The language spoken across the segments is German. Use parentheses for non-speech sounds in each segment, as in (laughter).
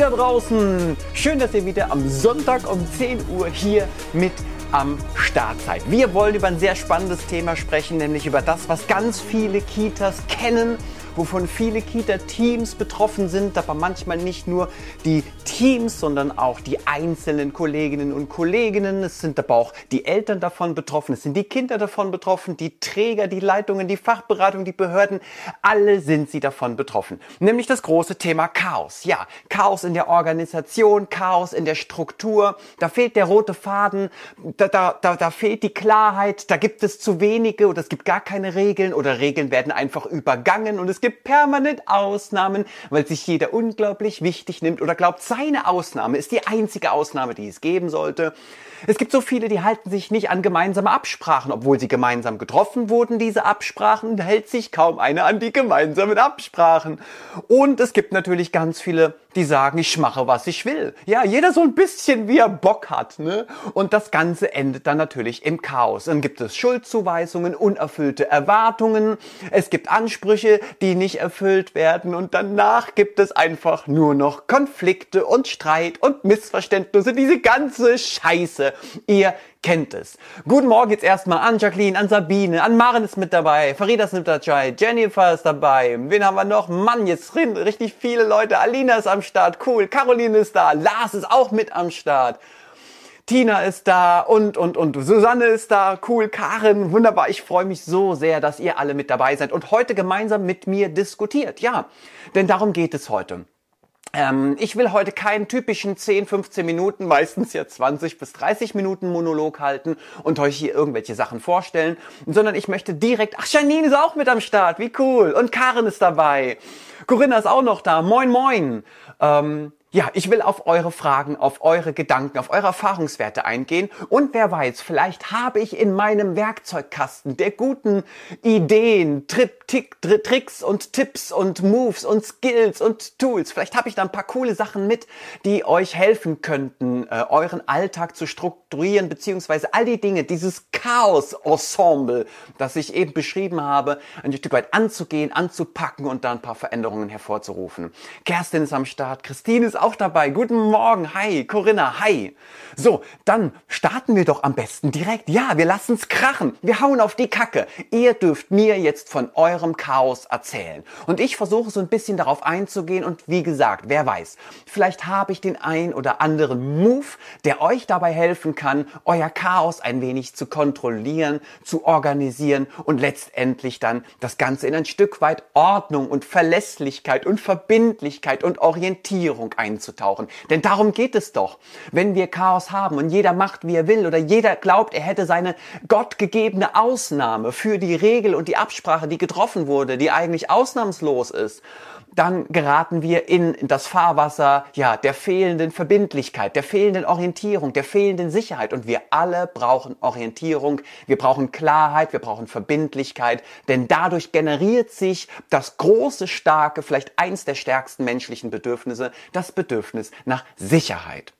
da draußen! Schön, dass ihr wieder am Sonntag um 10 Uhr hier mit am Start seid. Wir wollen über ein sehr spannendes Thema sprechen, nämlich über das, was ganz viele Kitas kennen wovon viele Kita-Teams betroffen sind, aber manchmal nicht nur die Teams, sondern auch die einzelnen Kolleginnen und Kollegen. Es sind aber auch die Eltern davon betroffen, es sind die Kinder davon betroffen, die Träger, die Leitungen, die Fachberatung, die Behörden, alle sind sie davon betroffen. Nämlich das große Thema Chaos. Ja, Chaos in der Organisation, Chaos in der Struktur, da fehlt der rote Faden, da, da, da, da fehlt die Klarheit, da gibt es zu wenige oder es gibt gar keine Regeln oder Regeln werden einfach übergangen und es es gibt permanent Ausnahmen, weil sich jeder unglaublich wichtig nimmt oder glaubt, seine Ausnahme ist die einzige Ausnahme, die es geben sollte. Es gibt so viele, die halten sich nicht an gemeinsame Absprachen, obwohl sie gemeinsam getroffen wurden, diese Absprachen, hält sich kaum einer an die gemeinsamen Absprachen. Und es gibt natürlich ganz viele, die sagen, ich mache, was ich will. Ja, jeder so ein bisschen, wie er Bock hat. Ne? Und das Ganze endet dann natürlich im Chaos. Dann gibt es Schuldzuweisungen, unerfüllte Erwartungen, es gibt Ansprüche, die nicht erfüllt werden und danach gibt es einfach nur noch Konflikte und Streit und Missverständnisse, diese ganze Scheiße. Ihr kennt es. Guten Morgen jetzt erstmal an Jacqueline, an Sabine, an Maren ist mit dabei, Farida ist mit dabei, Jennifer ist dabei, wen haben wir noch? Mann, jetzt richtig viele Leute, Alina ist am Start, cool, Caroline ist da, Lars ist auch mit am Start. Tina ist da und, und, und Susanne ist da, cool, Karin, wunderbar. Ich freue mich so sehr, dass ihr alle mit dabei seid und heute gemeinsam mit mir diskutiert. Ja, denn darum geht es heute. Ähm, ich will heute keinen typischen 10, 15 Minuten, meistens ja 20 bis 30 Minuten Monolog halten und euch hier irgendwelche Sachen vorstellen, sondern ich möchte direkt, ach, Janine ist auch mit am Start, wie cool. Und Karin ist dabei. Corinna ist auch noch da. Moin, moin. Ähm, ja, ich will auf eure Fragen, auf eure Gedanken, auf eure Erfahrungswerte eingehen. Und wer weiß, vielleicht habe ich in meinem Werkzeugkasten der guten Ideen, Trip, Tick, Tricks und Tipps und Moves und Skills und Tools. Vielleicht habe ich da ein paar coole Sachen mit, die euch helfen könnten, äh, euren Alltag zu strukturieren, beziehungsweise all die Dinge, dieses Chaos-Ensemble, das ich eben beschrieben habe, ein Stück weit anzugehen, anzupacken und da ein paar Veränderungen hervorzurufen. Kerstin ist am Start, Christine ist auch dabei. Guten Morgen. Hi. Corinna. Hi. So, dann starten wir doch am besten direkt. Ja, wir lassen's krachen. Wir hauen auf die Kacke. Ihr dürft mir jetzt von eurem Chaos erzählen. Und ich versuche so ein bisschen darauf einzugehen und wie gesagt, wer weiß, vielleicht habe ich den ein oder anderen Move, der euch dabei helfen kann, euer Chaos ein wenig zu kontrollieren, zu organisieren und letztendlich dann das Ganze in ein Stück weit Ordnung und Verlässlichkeit und Verbindlichkeit und Orientierung ein einzutauchen. Denn darum geht es doch. Wenn wir Chaos haben und jeder macht, wie er will oder jeder glaubt, er hätte seine gottgegebene Ausnahme für die Regel und die Absprache, die getroffen wurde, die eigentlich ausnahmslos ist, dann geraten wir in das Fahrwasser, ja, der fehlenden Verbindlichkeit, der fehlenden Orientierung, der fehlenden Sicherheit. Und wir alle brauchen Orientierung, wir brauchen Klarheit, wir brauchen Verbindlichkeit, denn dadurch generiert sich das große, starke, vielleicht eins der stärksten menschlichen Bedürfnisse, das Bedürfnis nach Sicherheit.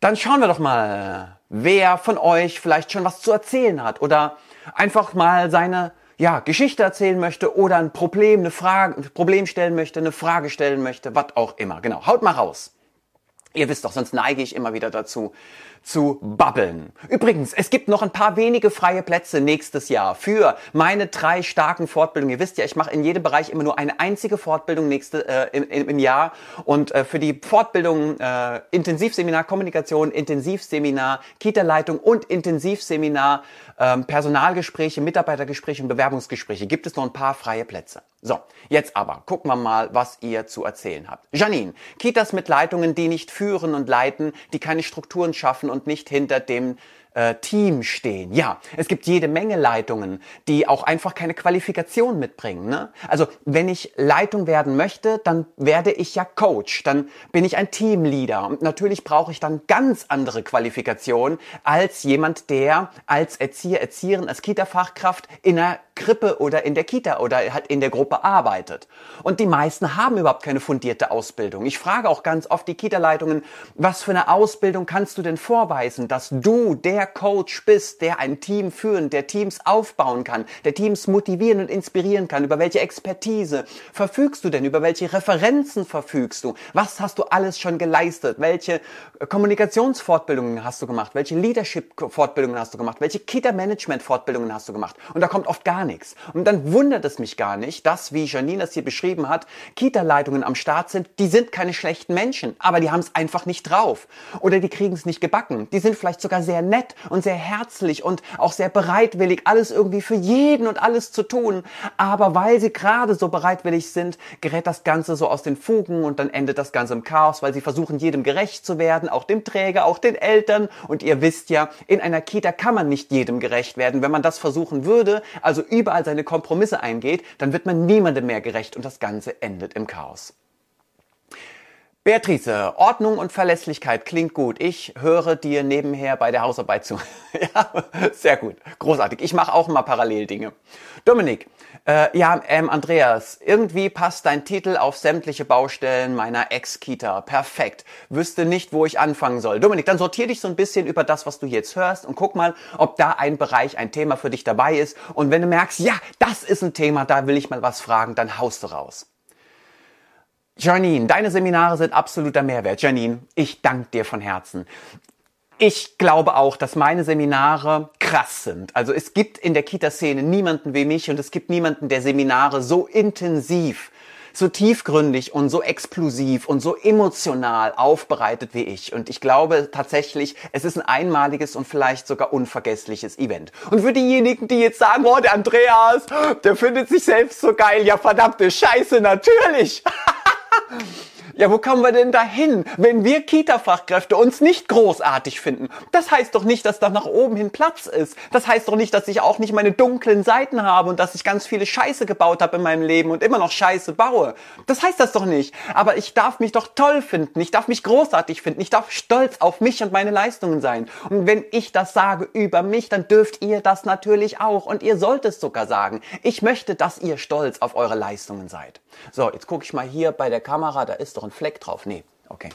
Dann schauen wir doch mal, wer von euch vielleicht schon was zu erzählen hat oder einfach mal seine ja, Geschichte erzählen möchte oder ein Problem, eine Frage, ein Problem stellen möchte, eine Frage stellen möchte, was auch immer. Genau, haut mal raus. Ihr wisst doch, sonst neige ich immer wieder dazu, zu babbeln. Übrigens, es gibt noch ein paar wenige freie Plätze nächstes Jahr für meine drei starken Fortbildungen. Ihr wisst ja, ich mache in jedem Bereich immer nur eine einzige Fortbildung nächste, äh, im, im, Jahr. Und äh, für die Fortbildung äh, Intensivseminar Kommunikation, Intensivseminar Kita-Leitung und Intensivseminar ähm, Personalgespräche, Mitarbeitergespräche und Bewerbungsgespräche gibt es noch ein paar freie Plätze. So, jetzt aber gucken wir mal, was ihr zu erzählen habt. Janine, Kitas mit Leitungen, die nicht führen und leiten, die keine Strukturen schaffen und nicht hinter dem äh, Team stehen. Ja, es gibt jede Menge Leitungen, die auch einfach keine Qualifikation mitbringen. Ne? Also wenn ich Leitung werden möchte, dann werde ich ja Coach, dann bin ich ein Teamleader und natürlich brauche ich dann ganz andere Qualifikationen als jemand, der als Erzieher, Erzieherin, als Kita-Fachkraft in einer Krippe oder in der Kita oder halt in der Gruppe arbeitet. Und die meisten haben überhaupt keine fundierte Ausbildung. Ich frage auch ganz oft die Kita-Leitungen, was für eine Ausbildung kannst du denn vorweisen, dass du der Coach bist, der ein Team führen, der Teams aufbauen kann, der Teams motivieren und inspirieren kann? Über welche Expertise verfügst du denn? Über welche Referenzen verfügst du? Was hast du alles schon geleistet? Welche Kommunikationsfortbildungen hast du gemacht? Welche Leadership-Fortbildungen hast du gemacht? Welche Kita-Management-Fortbildungen hast du gemacht? Und da kommt oft gar nichts. Und dann wundert es mich gar nicht, dass, wie Janine das hier beschrieben hat, Kita-Leitungen am Start sind. Die sind keine schlechten Menschen, aber die haben es einfach nicht drauf. Oder die kriegen es nicht gebacken. Die sind vielleicht sogar sehr nett und sehr herzlich und auch sehr bereitwillig, alles irgendwie für jeden und alles zu tun. Aber weil sie gerade so bereitwillig sind, gerät das Ganze so aus den Fugen und dann endet das Ganze im Chaos, weil sie versuchen, jedem gerecht zu werden, auch dem Träger, auch den Eltern. Und ihr wisst ja, in einer Kita kann man nicht jedem gerecht werden. Wenn man das versuchen würde, also überall seine Kompromisse eingeht, dann wird man niemandem mehr gerecht und das Ganze endet im Chaos. Beatrice, Ordnung und Verlässlichkeit klingt gut. Ich höre dir nebenher bei der Hausarbeit zu. (laughs) ja, sehr gut. Großartig. Ich mache auch mal parallel Dinge. Dominik, äh, ja, ähm, Andreas, irgendwie passt dein Titel auf sämtliche Baustellen meiner Ex-Kita. Perfekt. Wüsste nicht, wo ich anfangen soll. Dominik, dann sortier dich so ein bisschen über das, was du jetzt hörst und guck mal, ob da ein Bereich, ein Thema für dich dabei ist. Und wenn du merkst, ja, das ist ein Thema, da will ich mal was fragen, dann haust du raus. Janine, deine Seminare sind absoluter Mehrwert. Janine, ich danke dir von Herzen. Ich glaube auch, dass meine Seminare krass sind. Also es gibt in der Kita-Szene niemanden wie mich und es gibt niemanden, der Seminare so intensiv, so tiefgründig und so explosiv und so emotional aufbereitet wie ich. Und ich glaube tatsächlich, es ist ein einmaliges und vielleicht sogar unvergessliches Event. Und für diejenigen, die jetzt sagen, oh, der Andreas, der findet sich selbst so geil, ja verdammte Scheiße, natürlich. (laughs) Ja, wo kommen wir denn dahin, wenn wir Kita-Fachkräfte uns nicht großartig finden? Das heißt doch nicht, dass da nach oben hin Platz ist. Das heißt doch nicht, dass ich auch nicht meine dunklen Seiten habe und dass ich ganz viele Scheiße gebaut habe in meinem Leben und immer noch Scheiße baue. Das heißt das doch nicht. Aber ich darf mich doch toll finden. Ich darf mich großartig finden. Ich darf stolz auf mich und meine Leistungen sein. Und wenn ich das sage über mich, dann dürft ihr das natürlich auch. Und ihr sollt es sogar sagen. Ich möchte, dass ihr stolz auf eure Leistungen seid. So, jetzt gucke ich mal hier bei der Kamera. Da ist doch ein Fleck drauf. Nee, okay.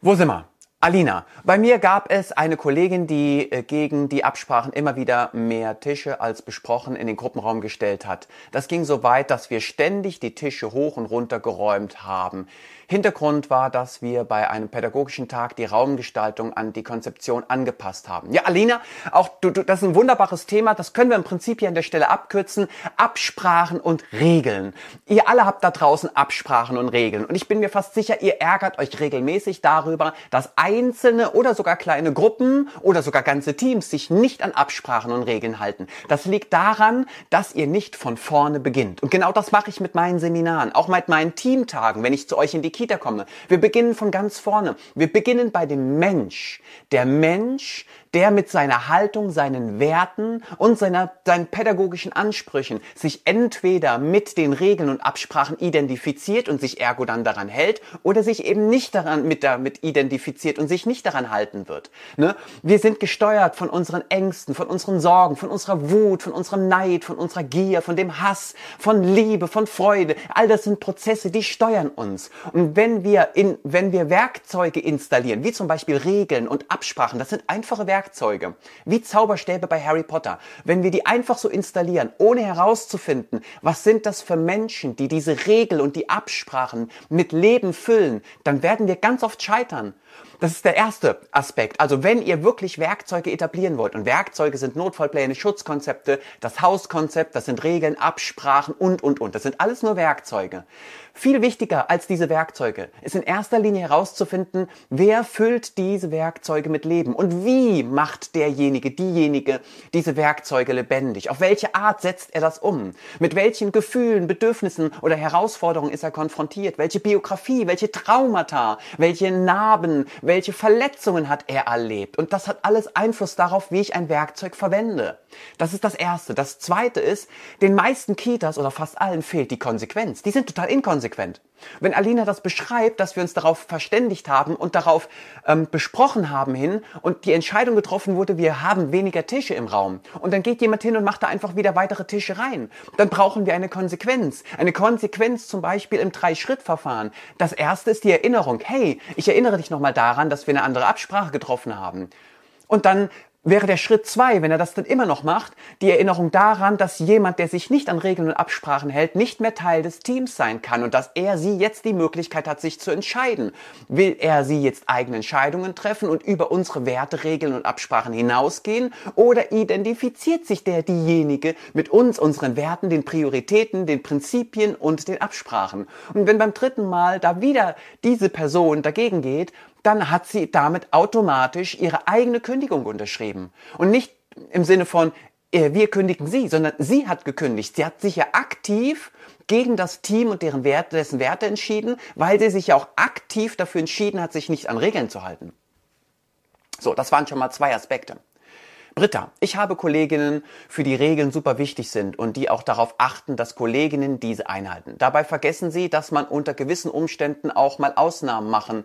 Wo sind wir? Alina, bei mir gab es eine Kollegin, die äh, gegen die Absprachen immer wieder mehr Tische als besprochen in den Gruppenraum gestellt hat. Das ging so weit, dass wir ständig die Tische hoch und runter geräumt haben. Hintergrund war, dass wir bei einem pädagogischen Tag die Raumgestaltung an die Konzeption angepasst haben. Ja, Alina, auch du, du, das ist ein wunderbares Thema. Das können wir im Prinzip hier an der Stelle abkürzen. Absprachen und Regeln. Ihr alle habt da draußen Absprachen und Regeln. Und ich bin mir fast sicher, ihr ärgert euch regelmäßig darüber, dass einzelne oder sogar kleine Gruppen oder sogar ganze Teams sich nicht an Absprachen und Regeln halten. Das liegt daran, dass ihr nicht von vorne beginnt. Und genau das mache ich mit meinen Seminaren, auch mit meinen Teamtagen, wenn ich zu euch in die Kita komme. Wir beginnen von ganz vorne. Wir beginnen bei dem Mensch. Der Mensch, der mit seiner Haltung, seinen Werten und seiner, seinen pädagogischen Ansprüchen sich entweder mit den Regeln und Absprachen identifiziert und sich ergo dann daran hält oder sich eben nicht daran mit damit identifiziert und sich nicht daran halten wird. Ne? Wir sind gesteuert von unseren Ängsten, von unseren Sorgen, von unserer Wut, von unserem Neid, von unserer Gier, von dem Hass, von Liebe, von Freude. All das sind Prozesse, die steuern uns. Und wenn wir in, wenn wir Werkzeuge installieren, wie zum Beispiel Regeln und Absprachen, das sind einfache Werkzeuge, Werkzeuge, wie Zauberstäbe bei Harry Potter, wenn wir die einfach so installieren, ohne herauszufinden, was sind das für Menschen, die diese Regel und die Absprachen mit Leben füllen, dann werden wir ganz oft scheitern. Das ist der erste Aspekt. Also wenn ihr wirklich Werkzeuge etablieren wollt, und Werkzeuge sind Notfallpläne, Schutzkonzepte, das Hauskonzept, das sind Regeln, Absprachen und, und, und. Das sind alles nur Werkzeuge. Viel wichtiger als diese Werkzeuge ist in erster Linie herauszufinden, wer füllt diese Werkzeuge mit Leben und wie macht derjenige, diejenige diese Werkzeuge lebendig? Auf welche Art setzt er das um? Mit welchen Gefühlen, Bedürfnissen oder Herausforderungen ist er konfrontiert? Welche Biografie, welche Traumata, welche Narben, welche Verletzungen hat er erlebt? Und das hat alles Einfluss darauf, wie ich ein Werkzeug verwende. Das ist das Erste. Das Zweite ist, den meisten Kitas oder fast allen fehlt die Konsequenz. Die sind total inkonsequent. Wenn Alina das beschreibt, dass wir uns darauf verständigt haben und darauf ähm, besprochen haben hin und die Entscheidung getroffen wurde, wir haben weniger Tische im Raum und dann geht jemand hin und macht da einfach wieder weitere Tische rein, dann brauchen wir eine Konsequenz. Eine Konsequenz zum Beispiel im Drei-Schritt-Verfahren. Das erste ist die Erinnerung. Hey, ich erinnere dich nochmal daran, dass wir eine andere Absprache getroffen haben. Und dann wäre der Schritt zwei, wenn er das dann immer noch macht, die Erinnerung daran, dass jemand, der sich nicht an Regeln und Absprachen hält, nicht mehr Teil des Teams sein kann und dass er sie jetzt die Möglichkeit hat, sich zu entscheiden. Will er sie jetzt eigene Entscheidungen treffen und über unsere Werte, Regeln und Absprachen hinausgehen oder identifiziert sich der diejenige mit uns, unseren Werten, den Prioritäten, den Prinzipien und den Absprachen? Und wenn beim dritten Mal da wieder diese Person dagegen geht, dann hat sie damit automatisch ihre eigene Kündigung unterschrieben. Und nicht im Sinne von, äh, wir kündigen sie, sondern sie hat gekündigt. Sie hat sich ja aktiv gegen das Team und deren Werte, dessen Werte entschieden, weil sie sich ja auch aktiv dafür entschieden hat, sich nicht an Regeln zu halten. So, das waren schon mal zwei Aspekte. Britta, ich habe Kolleginnen, für die Regeln super wichtig sind und die auch darauf achten, dass Kolleginnen diese einhalten. Dabei vergessen sie, dass man unter gewissen Umständen auch mal Ausnahmen machen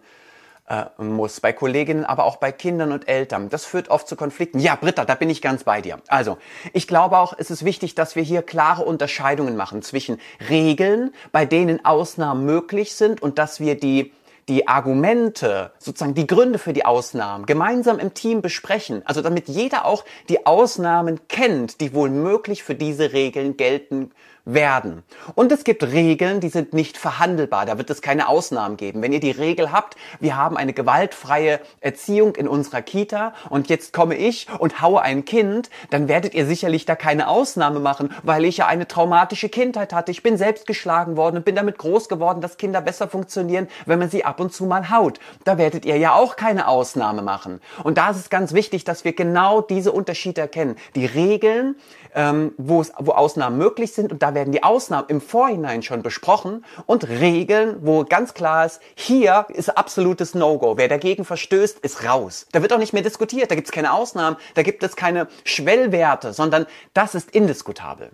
äh, muss, bei Kolleginnen, aber auch bei Kindern und Eltern. Das führt oft zu Konflikten. Ja, Britta, da bin ich ganz bei dir. Also, ich glaube auch, es ist wichtig, dass wir hier klare Unterscheidungen machen zwischen Regeln, bei denen Ausnahmen möglich sind und dass wir die die Argumente, sozusagen die Gründe für die Ausnahmen gemeinsam im Team besprechen. Also damit jeder auch die Ausnahmen kennt, die wohl möglich für diese Regeln gelten werden. Und es gibt Regeln, die sind nicht verhandelbar. Da wird es keine Ausnahmen geben. Wenn ihr die Regel habt, wir haben eine gewaltfreie Erziehung in unserer Kita und jetzt komme ich und haue ein Kind, dann werdet ihr sicherlich da keine Ausnahme machen, weil ich ja eine traumatische Kindheit hatte. Ich bin selbst geschlagen worden und bin damit groß geworden, dass Kinder besser funktionieren, wenn man sie ab und zu mal haut. Da werdet ihr ja auch keine Ausnahme machen. Und da ist es ganz wichtig, dass wir genau diese Unterschiede erkennen. Die Regeln, ähm, wo, es, wo Ausnahmen möglich sind und da werden die Ausnahmen im Vorhinein schon besprochen und Regeln, wo ganz klar ist, hier ist absolutes No-Go. Wer dagegen verstößt, ist raus. Da wird auch nicht mehr diskutiert, da gibt es keine Ausnahmen, da gibt es keine Schwellwerte, sondern das ist indiskutabel.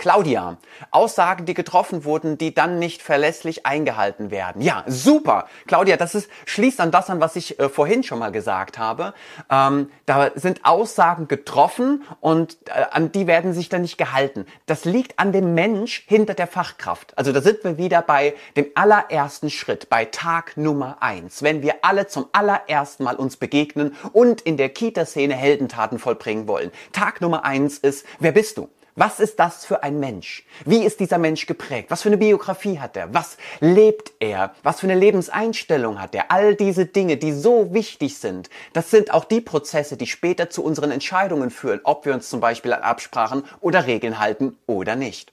Claudia, Aussagen, die getroffen wurden, die dann nicht verlässlich eingehalten werden. Ja, super. Claudia, das ist, schließt an das an, was ich äh, vorhin schon mal gesagt habe. Ähm, da sind Aussagen getroffen und äh, an die werden sich dann nicht gehalten. Das liegt an dem Mensch hinter der Fachkraft. Also da sind wir wieder bei dem allerersten Schritt, bei Tag Nummer eins. Wenn wir alle zum allerersten Mal uns begegnen und in der Kita-Szene Heldentaten vollbringen wollen. Tag Nummer eins ist, wer bist du? Was ist das für ein Mensch? Wie ist dieser Mensch geprägt? Was für eine Biografie hat er? Was lebt er? Was für eine Lebenseinstellung hat er? All diese Dinge, die so wichtig sind, das sind auch die Prozesse, die später zu unseren Entscheidungen führen, ob wir uns zum Beispiel an Absprachen oder Regeln halten oder nicht.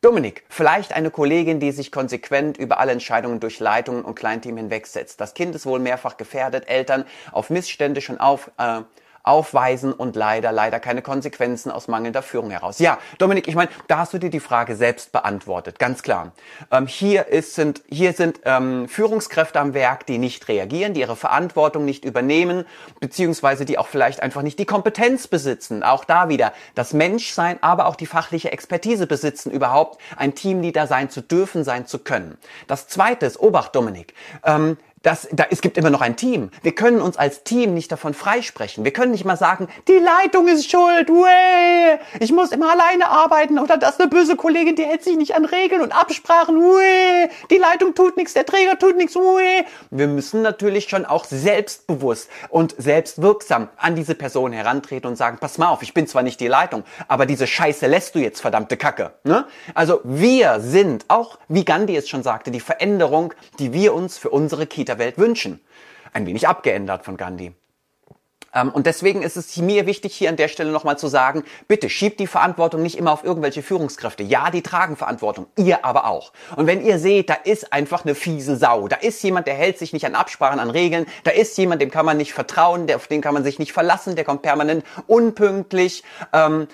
Dominik, vielleicht eine Kollegin, die sich konsequent über alle Entscheidungen durch Leitungen und Kleinteam hinwegsetzt. Das Kind ist wohl mehrfach gefährdet, Eltern auf Missstände schon auf, äh, aufweisen und leider, leider keine Konsequenzen aus mangelnder Führung heraus. Ja, Dominik, ich meine, da hast du dir die Frage selbst beantwortet, ganz klar. Ähm, hier, ist, sind, hier sind ähm, Führungskräfte am Werk, die nicht reagieren, die ihre Verantwortung nicht übernehmen, beziehungsweise die auch vielleicht einfach nicht die Kompetenz besitzen. Auch da wieder das Menschsein, aber auch die fachliche Expertise besitzen, überhaupt ein Teamleader sein zu dürfen, sein zu können. Das zweite ist, Obacht, Dominik, ähm, das, da, es gibt immer noch ein Team. Wir können uns als Team nicht davon freisprechen. Wir können nicht mal sagen, die Leitung ist schuld, Uäh, ich muss immer alleine arbeiten oder das ist eine böse Kollegin, die hält sich nicht an Regeln und Absprachen, Uäh, die Leitung tut nichts, der Träger tut nichts, Uäh. Wir müssen natürlich schon auch selbstbewusst und selbstwirksam an diese Person herantreten und sagen, pass mal auf, ich bin zwar nicht die Leitung, aber diese Scheiße lässt du jetzt, verdammte Kacke. Ne? Also wir sind, auch wie Gandhi es schon sagte, die Veränderung, die wir uns für unsere Kita Welt wünschen. Ein wenig abgeändert von Gandhi. Ähm, und deswegen ist es mir wichtig, hier an der Stelle nochmal zu sagen, bitte schiebt die Verantwortung nicht immer auf irgendwelche Führungskräfte. Ja, die tragen Verantwortung, ihr aber auch. Und wenn ihr seht, da ist einfach eine fiese Sau, da ist jemand, der hält sich nicht an Absprachen, an Regeln, da ist jemand, dem kann man nicht vertrauen, der, auf den kann man sich nicht verlassen, der kommt permanent unpünktlich, ähm,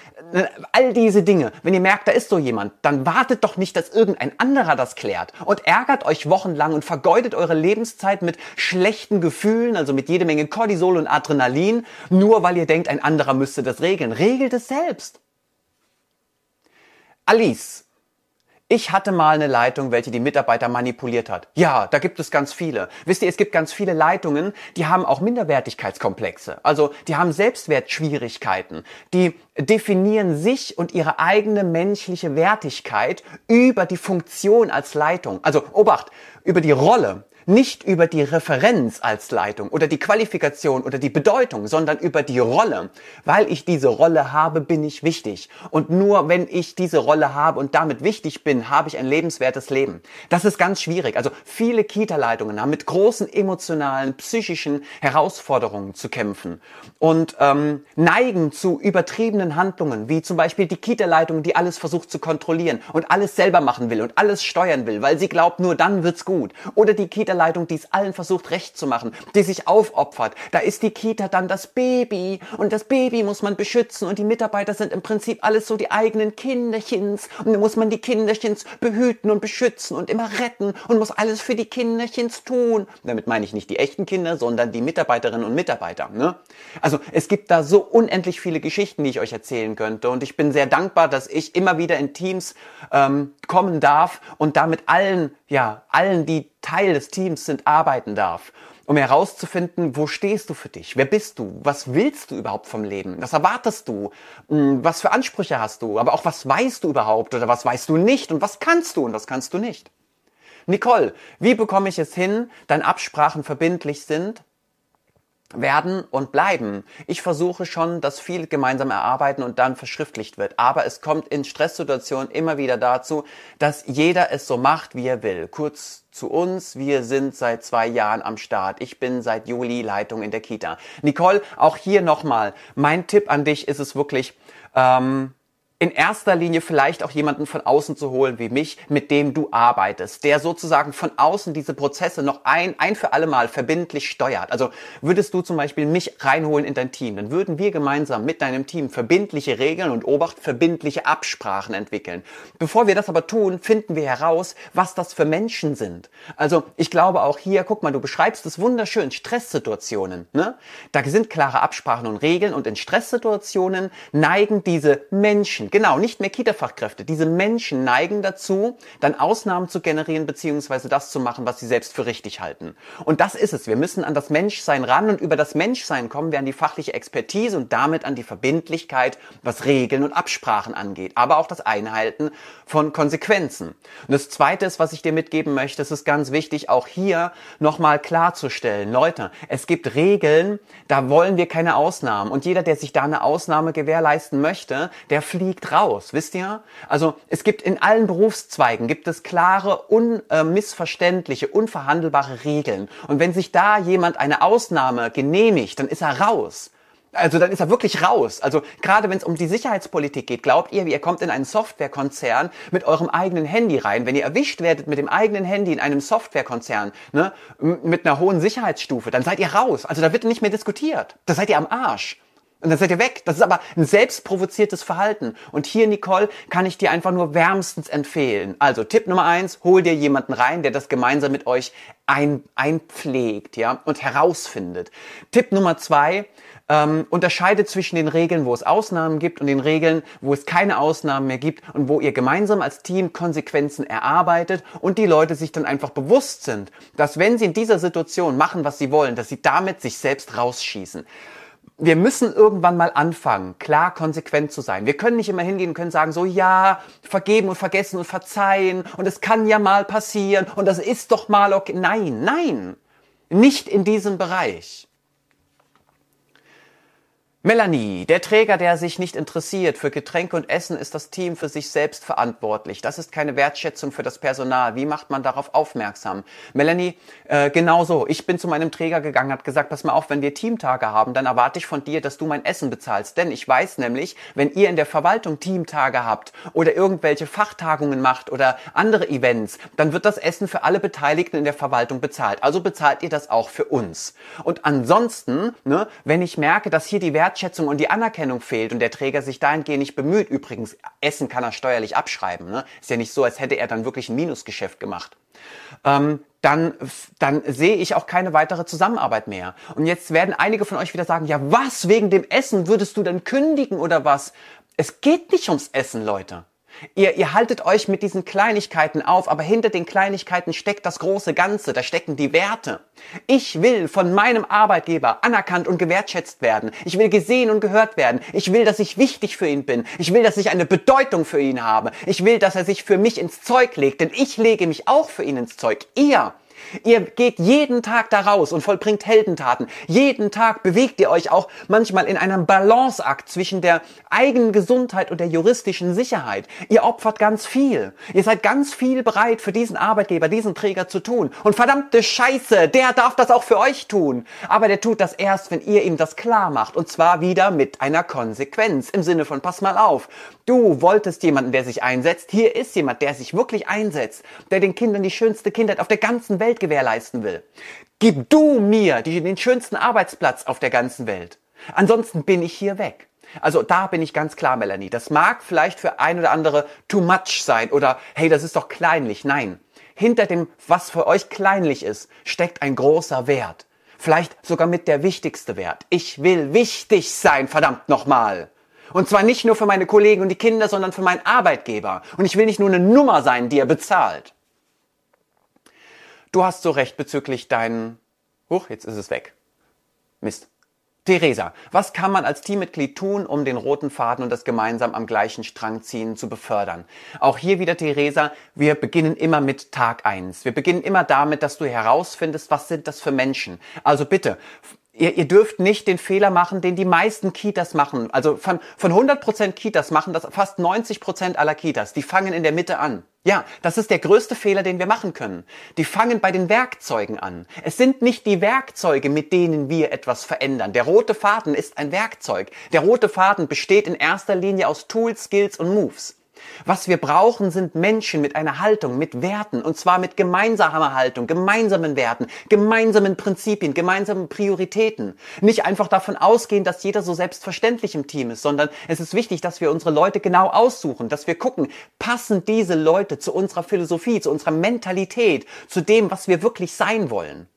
all diese Dinge. Wenn ihr merkt, da ist so jemand, dann wartet doch nicht, dass irgendein anderer das klärt und ärgert euch wochenlang und vergeudet eure Lebenszeit mit schlechten Gefühlen, also mit jede Menge Cortisol und Adrenalin ziehen, nur weil ihr denkt, ein anderer müsste das regeln. Regelt es selbst. Alice, Ich hatte mal eine Leitung, welche die Mitarbeiter manipuliert hat. Ja, da gibt es ganz viele. Wisst ihr, es gibt ganz viele Leitungen, die haben auch Minderwertigkeitskomplexe. Also die haben Selbstwertschwierigkeiten. Die definieren sich und ihre eigene menschliche Wertigkeit über die Funktion als Leitung. Also Obacht, über die Rolle nicht über die Referenz als Leitung oder die Qualifikation oder die Bedeutung, sondern über die Rolle. Weil ich diese Rolle habe, bin ich wichtig. Und nur wenn ich diese Rolle habe und damit wichtig bin, habe ich ein lebenswertes Leben. Das ist ganz schwierig. Also viele Kita-Leitungen haben mit großen emotionalen, psychischen Herausforderungen zu kämpfen und ähm, neigen zu übertriebenen Handlungen, wie zum Beispiel die Kita-Leitung, die alles versucht zu kontrollieren und alles selber machen will und alles steuern will, weil sie glaubt, nur dann wird's gut. Oder die Kita Kita-Leitung, die es allen versucht recht zu machen, die sich aufopfert. Da ist die Kita dann das Baby und das Baby muss man beschützen und die Mitarbeiter sind im Prinzip alles so die eigenen Kinderchens und dann muss man die Kinderchens behüten und beschützen und immer retten und muss alles für die Kinderchens tun. Damit meine ich nicht die echten Kinder, sondern die Mitarbeiterinnen und Mitarbeiter. Ne? Also es gibt da so unendlich viele Geschichten, die ich euch erzählen könnte und ich bin sehr dankbar, dass ich immer wieder in Teams ähm, kommen darf und damit allen, ja, allen, die Teil des Teams sind, arbeiten darf, um herauszufinden, wo stehst du für dich? Wer bist du? Was willst du überhaupt vom Leben? Was erwartest du? Hm, was für Ansprüche hast du? Aber auch was weißt du überhaupt oder was weißt du nicht? Und was kannst du und was kannst du nicht? Nicole, wie bekomme ich es hin, dein Absprachen verbindlich sind? Werden und bleiben. Ich versuche schon, dass viel gemeinsam erarbeiten und dann verschriftlicht wird. Aber es kommt in Stresssituationen immer wieder dazu, dass jeder es so macht, wie er will. Kurz zu uns. Wir sind seit zwei Jahren am Start. Ich bin seit Juli Leitung in der Kita. Nicole, auch hier nochmal. Mein Tipp an dich ist es wirklich, ähm, in erster Linie vielleicht auch jemanden von außen zu holen wie mich, mit dem du arbeitest, der sozusagen von außen diese Prozesse noch ein, ein für alle Mal verbindlich steuert. Also würdest du zum Beispiel mich reinholen in dein Team, dann würden wir gemeinsam mit deinem Team verbindliche Regeln und Obacht verbindliche Absprachen entwickeln. Bevor wir das aber tun, finden wir heraus, was das für Menschen sind. Also ich glaube auch hier, guck mal, du beschreibst es wunderschön, Stresssituationen. Ne? Da sind klare Absprachen und Regeln und in Stresssituationen neigen diese Menschen, Genau, nicht mehr Kita-Fachkräfte. Diese Menschen neigen dazu, dann Ausnahmen zu generieren, beziehungsweise das zu machen, was sie selbst für richtig halten. Und das ist es. Wir müssen an das Menschsein ran und über das Menschsein kommen wir an die fachliche Expertise und damit an die Verbindlichkeit, was Regeln und Absprachen angeht, aber auch das Einhalten von Konsequenzen. Und das Zweite ist, was ich dir mitgeben möchte, es ist ganz wichtig, auch hier nochmal klarzustellen. Leute, es gibt Regeln, da wollen wir keine Ausnahmen. Und jeder, der sich da eine Ausnahme gewährleisten möchte, der fliegt fliegt raus, wisst ihr? Also es gibt in allen Berufszweigen gibt es klare, unmissverständliche, unverhandelbare Regeln. Und wenn sich da jemand eine Ausnahme genehmigt, dann ist er raus. Also dann ist er wirklich raus. Also gerade wenn es um die Sicherheitspolitik geht, glaubt ihr, ihr kommt in einen Softwarekonzern mit eurem eigenen Handy rein. Wenn ihr erwischt werdet mit dem eigenen Handy in einem Softwarekonzern, ne, mit einer hohen Sicherheitsstufe, dann seid ihr raus. Also da wird nicht mehr diskutiert. Da seid ihr am Arsch. Und dann seid ihr weg. Das ist aber ein selbstprovoziertes Verhalten. Und hier, Nicole, kann ich dir einfach nur wärmstens empfehlen. Also Tipp Nummer eins, hol dir jemanden rein, der das gemeinsam mit euch ein, einpflegt, ja, und herausfindet. Tipp Nummer zwei, ähm, unterscheidet zwischen den Regeln, wo es Ausnahmen gibt und den Regeln, wo es keine Ausnahmen mehr gibt und wo ihr gemeinsam als Team Konsequenzen erarbeitet und die Leute sich dann einfach bewusst sind, dass wenn sie in dieser Situation machen, was sie wollen, dass sie damit sich selbst rausschießen wir müssen irgendwann mal anfangen, klar konsequent zu sein. Wir können nicht immer hingehen und können sagen, so ja, vergeben und vergessen und verzeihen und es kann ja mal passieren und das ist doch mal okay. Nein, nein, nicht in diesem Bereich. Melanie, der Träger, der sich nicht interessiert für Getränke und Essen, ist das Team für sich selbst verantwortlich. Das ist keine Wertschätzung für das Personal. Wie macht man darauf aufmerksam? Melanie, äh, genau so. Ich bin zu meinem Träger gegangen, hat gesagt, pass mal auf, wenn wir Teamtage haben, dann erwarte ich von dir, dass du mein Essen bezahlst. Denn ich weiß nämlich, wenn ihr in der Verwaltung Teamtage habt oder irgendwelche Fachtagungen macht oder andere Events, dann wird das Essen für alle Beteiligten in der Verwaltung bezahlt. Also bezahlt ihr das auch für uns. Und ansonsten, ne, wenn ich merke, dass hier die Wert Wertschätzung und die Anerkennung fehlt und der Träger sich dahingehend nicht bemüht, übrigens, Essen kann er steuerlich abschreiben, ne? ist ja nicht so, als hätte er dann wirklich ein Minusgeschäft gemacht, ähm, dann, dann sehe ich auch keine weitere Zusammenarbeit mehr. Und jetzt werden einige von euch wieder sagen, ja was, wegen dem Essen würdest du denn kündigen oder was? Es geht nicht ums Essen, Leute. Ihr, ihr haltet euch mit diesen Kleinigkeiten auf, aber hinter den Kleinigkeiten steckt das große Ganze, da stecken die Werte. Ich will von meinem Arbeitgeber anerkannt und gewertschätzt werden. Ich will gesehen und gehört werden. Ich will, dass ich wichtig für ihn bin. Ich will, dass ich eine Bedeutung für ihn habe. Ich will, dass er sich für mich ins Zeug legt, denn ich lege mich auch für ihn ins Zeug. Ihr Ihr geht jeden Tag da raus und vollbringt Heldentaten. Jeden Tag bewegt ihr euch auch manchmal in einem Balanceakt zwischen der eigenen Gesundheit und der juristischen Sicherheit. Ihr opfert ganz viel. Ihr seid ganz viel bereit für diesen Arbeitgeber, diesen Träger zu tun. Und verdammte Scheiße, der darf das auch für euch tun. Aber der tut das erst, wenn ihr ihm das klar macht. Und zwar wieder mit einer Konsequenz. Im Sinne von, pass mal auf. Du wolltest jemanden, der sich einsetzt. Hier ist jemand, der sich wirklich einsetzt. Der den Kindern die schönste Kindheit auf der ganzen Welt gewährleisten will. Gib du mir den schönsten Arbeitsplatz auf der ganzen Welt. Ansonsten bin ich hier weg. Also da bin ich ganz klar, Melanie. Das mag vielleicht für ein oder andere too much sein oder hey, das ist doch kleinlich. Nein. Hinter dem, was für euch kleinlich ist, steckt ein großer Wert. Vielleicht sogar mit der wichtigste Wert. Ich will wichtig sein, verdammt nochmal. Und zwar nicht nur für meine Kollegen und die Kinder, sondern für meinen Arbeitgeber. Und ich will nicht nur eine Nummer sein, die er bezahlt. Du hast so recht bezüglich deinen... Huch, jetzt ist es weg. Mist. Theresa, was kann man als Teammitglied tun, um den roten Faden und das gemeinsam am gleichen Strang ziehen zu befördern? Auch hier wieder, Theresa, wir beginnen immer mit Tag eins. Wir beginnen immer damit, dass du herausfindest, was sind das für Menschen. Also bitte, Ihr, ihr dürft nicht den Fehler machen, den die meisten Kitas machen. Also von, von 100% Kitas machen das fast 90% aller Kitas. Die fangen in der Mitte an. Ja, das ist der größte Fehler, den wir machen können. Die fangen bei den Werkzeugen an. Es sind nicht die Werkzeuge, mit denen wir etwas verändern. Der rote Faden ist ein Werkzeug. Der rote Faden besteht in erster Linie aus Tools, Skills und Moves. Was wir brauchen, sind Menschen mit einer Haltung, mit Werten, und zwar mit gemeinsamer Haltung, gemeinsamen Werten, gemeinsamen Prinzipien, gemeinsamen Prioritäten. Nicht einfach davon ausgehen, dass jeder so selbstverständlich im Team ist, sondern es ist wichtig, dass wir unsere Leute genau aussuchen, dass wir gucken, passen diese Leute zu unserer Philosophie, zu unserer Mentalität, zu dem, was wir wirklich sein wollen.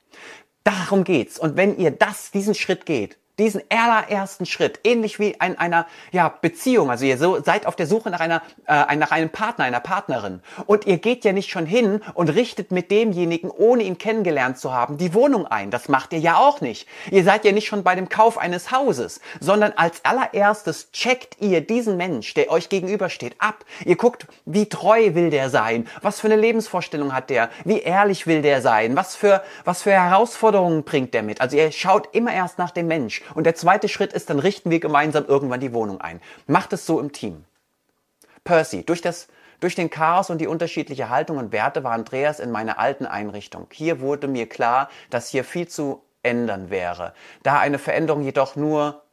Darum geht's. Und wenn ihr das, diesen Schritt geht, diesen allerersten Schritt, ähnlich wie in einer ja, Beziehung, also ihr so, seid auf der Suche nach einer äh, nach einem Partner, einer Partnerin und ihr geht ja nicht schon hin und richtet mit demjenigen, ohne ihn kennengelernt zu haben, die Wohnung ein. Das macht ihr ja auch nicht. Ihr seid ja nicht schon bei dem Kauf eines Hauses, sondern als allererstes checkt ihr diesen Mensch, der euch gegenübersteht, ab. Ihr guckt, wie treu will der sein, was für eine Lebensvorstellung hat der, wie ehrlich will der sein, was für was für Herausforderungen bringt der mit. Also ihr schaut immer erst nach dem Mensch. Und der zweite Schritt ist, dann richten wir gemeinsam irgendwann die Wohnung ein. Macht es so im Team. Percy, durch das durch den Chaos und die unterschiedliche Haltung und Werte war Andreas in meiner alten Einrichtung. Hier wurde mir klar, dass hier viel zu ändern wäre. Da eine Veränderung jedoch nur,